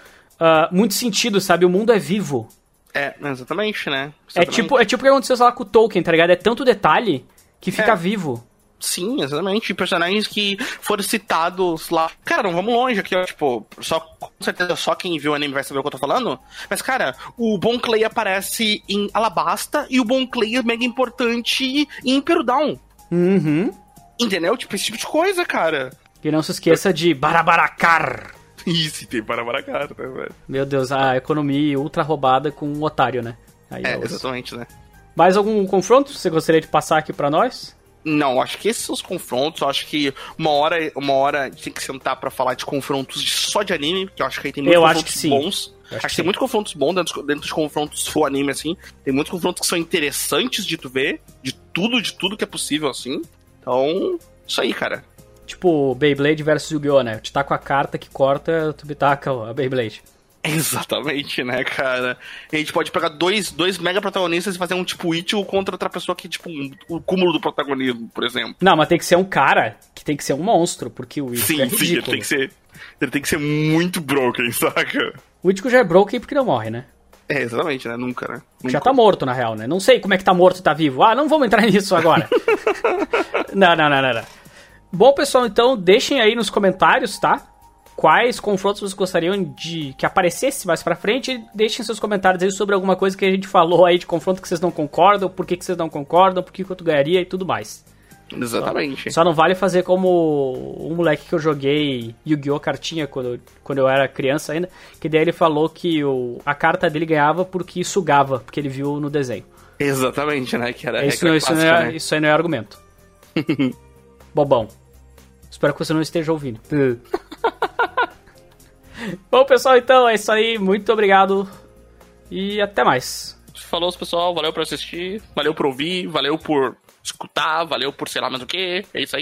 A: muito sentido, sabe? O mundo é vivo.
B: É, exatamente, né?
A: É exatamente. É tipo, é tipo o que aconteceu lá com o Tolkien, tá ligado? É tanto detalhe que fica é. vivo.
B: Sim, exatamente. Personagens que foram citados lá. Cara, não vamos longe aqui, ó. Tipo, só, com certeza só quem viu o anime vai saber o que eu tô falando. Mas, cara, o Bon Clay aparece em Alabasta e o Bon Clay é mega importante em Impero Down.
A: Uhum.
B: Entendeu? Tipo, esse tipo de coisa, cara.
A: E não se esqueça de Barabaracar.
B: Isso, tem Barabaracar, né, velho?
A: Meu Deus, a economia ultra roubada com um otário, né?
B: Aí é, exatamente, né?
A: Mais algum confronto você gostaria de passar aqui para nós?
B: Não, acho que esses são os confrontos. Eu acho que uma hora, uma hora a gente tem que sentar para falar de confrontos só de anime, que eu acho que aí tem muitos eu confrontos acho bons. Acho, acho que, que tem muitos confrontos bons dentro, dentro dos confrontos full anime, assim. Tem muitos confrontos que são interessantes de tu ver, de tudo, de tudo que é possível, assim. Então, isso aí, cara.
A: Tipo, Beyblade versus Yu-Gi-Oh, né? Tu tá com a carta que corta, tu me taca a Beyblade.
B: Exatamente, né, cara? E a gente pode pegar dois, dois mega protagonistas e fazer um tipo Ichigo contra outra pessoa que, tipo, um, o cúmulo do protagonismo, por exemplo.
A: Não, mas tem que ser um cara que tem que ser um monstro, porque o Ichigo
B: sim,
A: é
B: sim,
A: ridículo.
B: ele tem que ser. Ele tem que ser muito broken, saca?
A: O Ichigo já é broken porque não morre, né?
B: É, exatamente, né? Nunca, né? Nunca.
A: Já tá morto, na real, né? Não sei como é que tá morto e tá vivo. Ah, não vamos entrar nisso agora. não, não, não, não, não. Bom, pessoal, então deixem aí nos comentários, tá? Quais confrontos vocês gostariam de que aparecesse mais pra frente. Deixem seus comentários aí sobre alguma coisa que a gente falou aí de confronto que vocês não concordam, por que, que vocês não concordam, por que, que eu ganharia e tudo mais.
B: Exatamente.
A: Só não vale fazer como um moleque que eu joguei Yu-Gi-Oh! cartinha quando, quando eu era criança ainda, que daí ele falou que o, a carta dele ganhava porque sugava, porque ele viu no desenho.
B: Exatamente, né? Que era
A: Isso, não, isso, não
B: clássica,
A: é,
B: né?
A: isso aí não é argumento. Bobão. Espero que você não esteja ouvindo. Bom, pessoal, então é isso aí. Muito obrigado e até mais.
B: Falou, pessoal. Valeu por assistir. Valeu por ouvir. Valeu por escutar. Valeu por sei lá mais o que. É isso aí.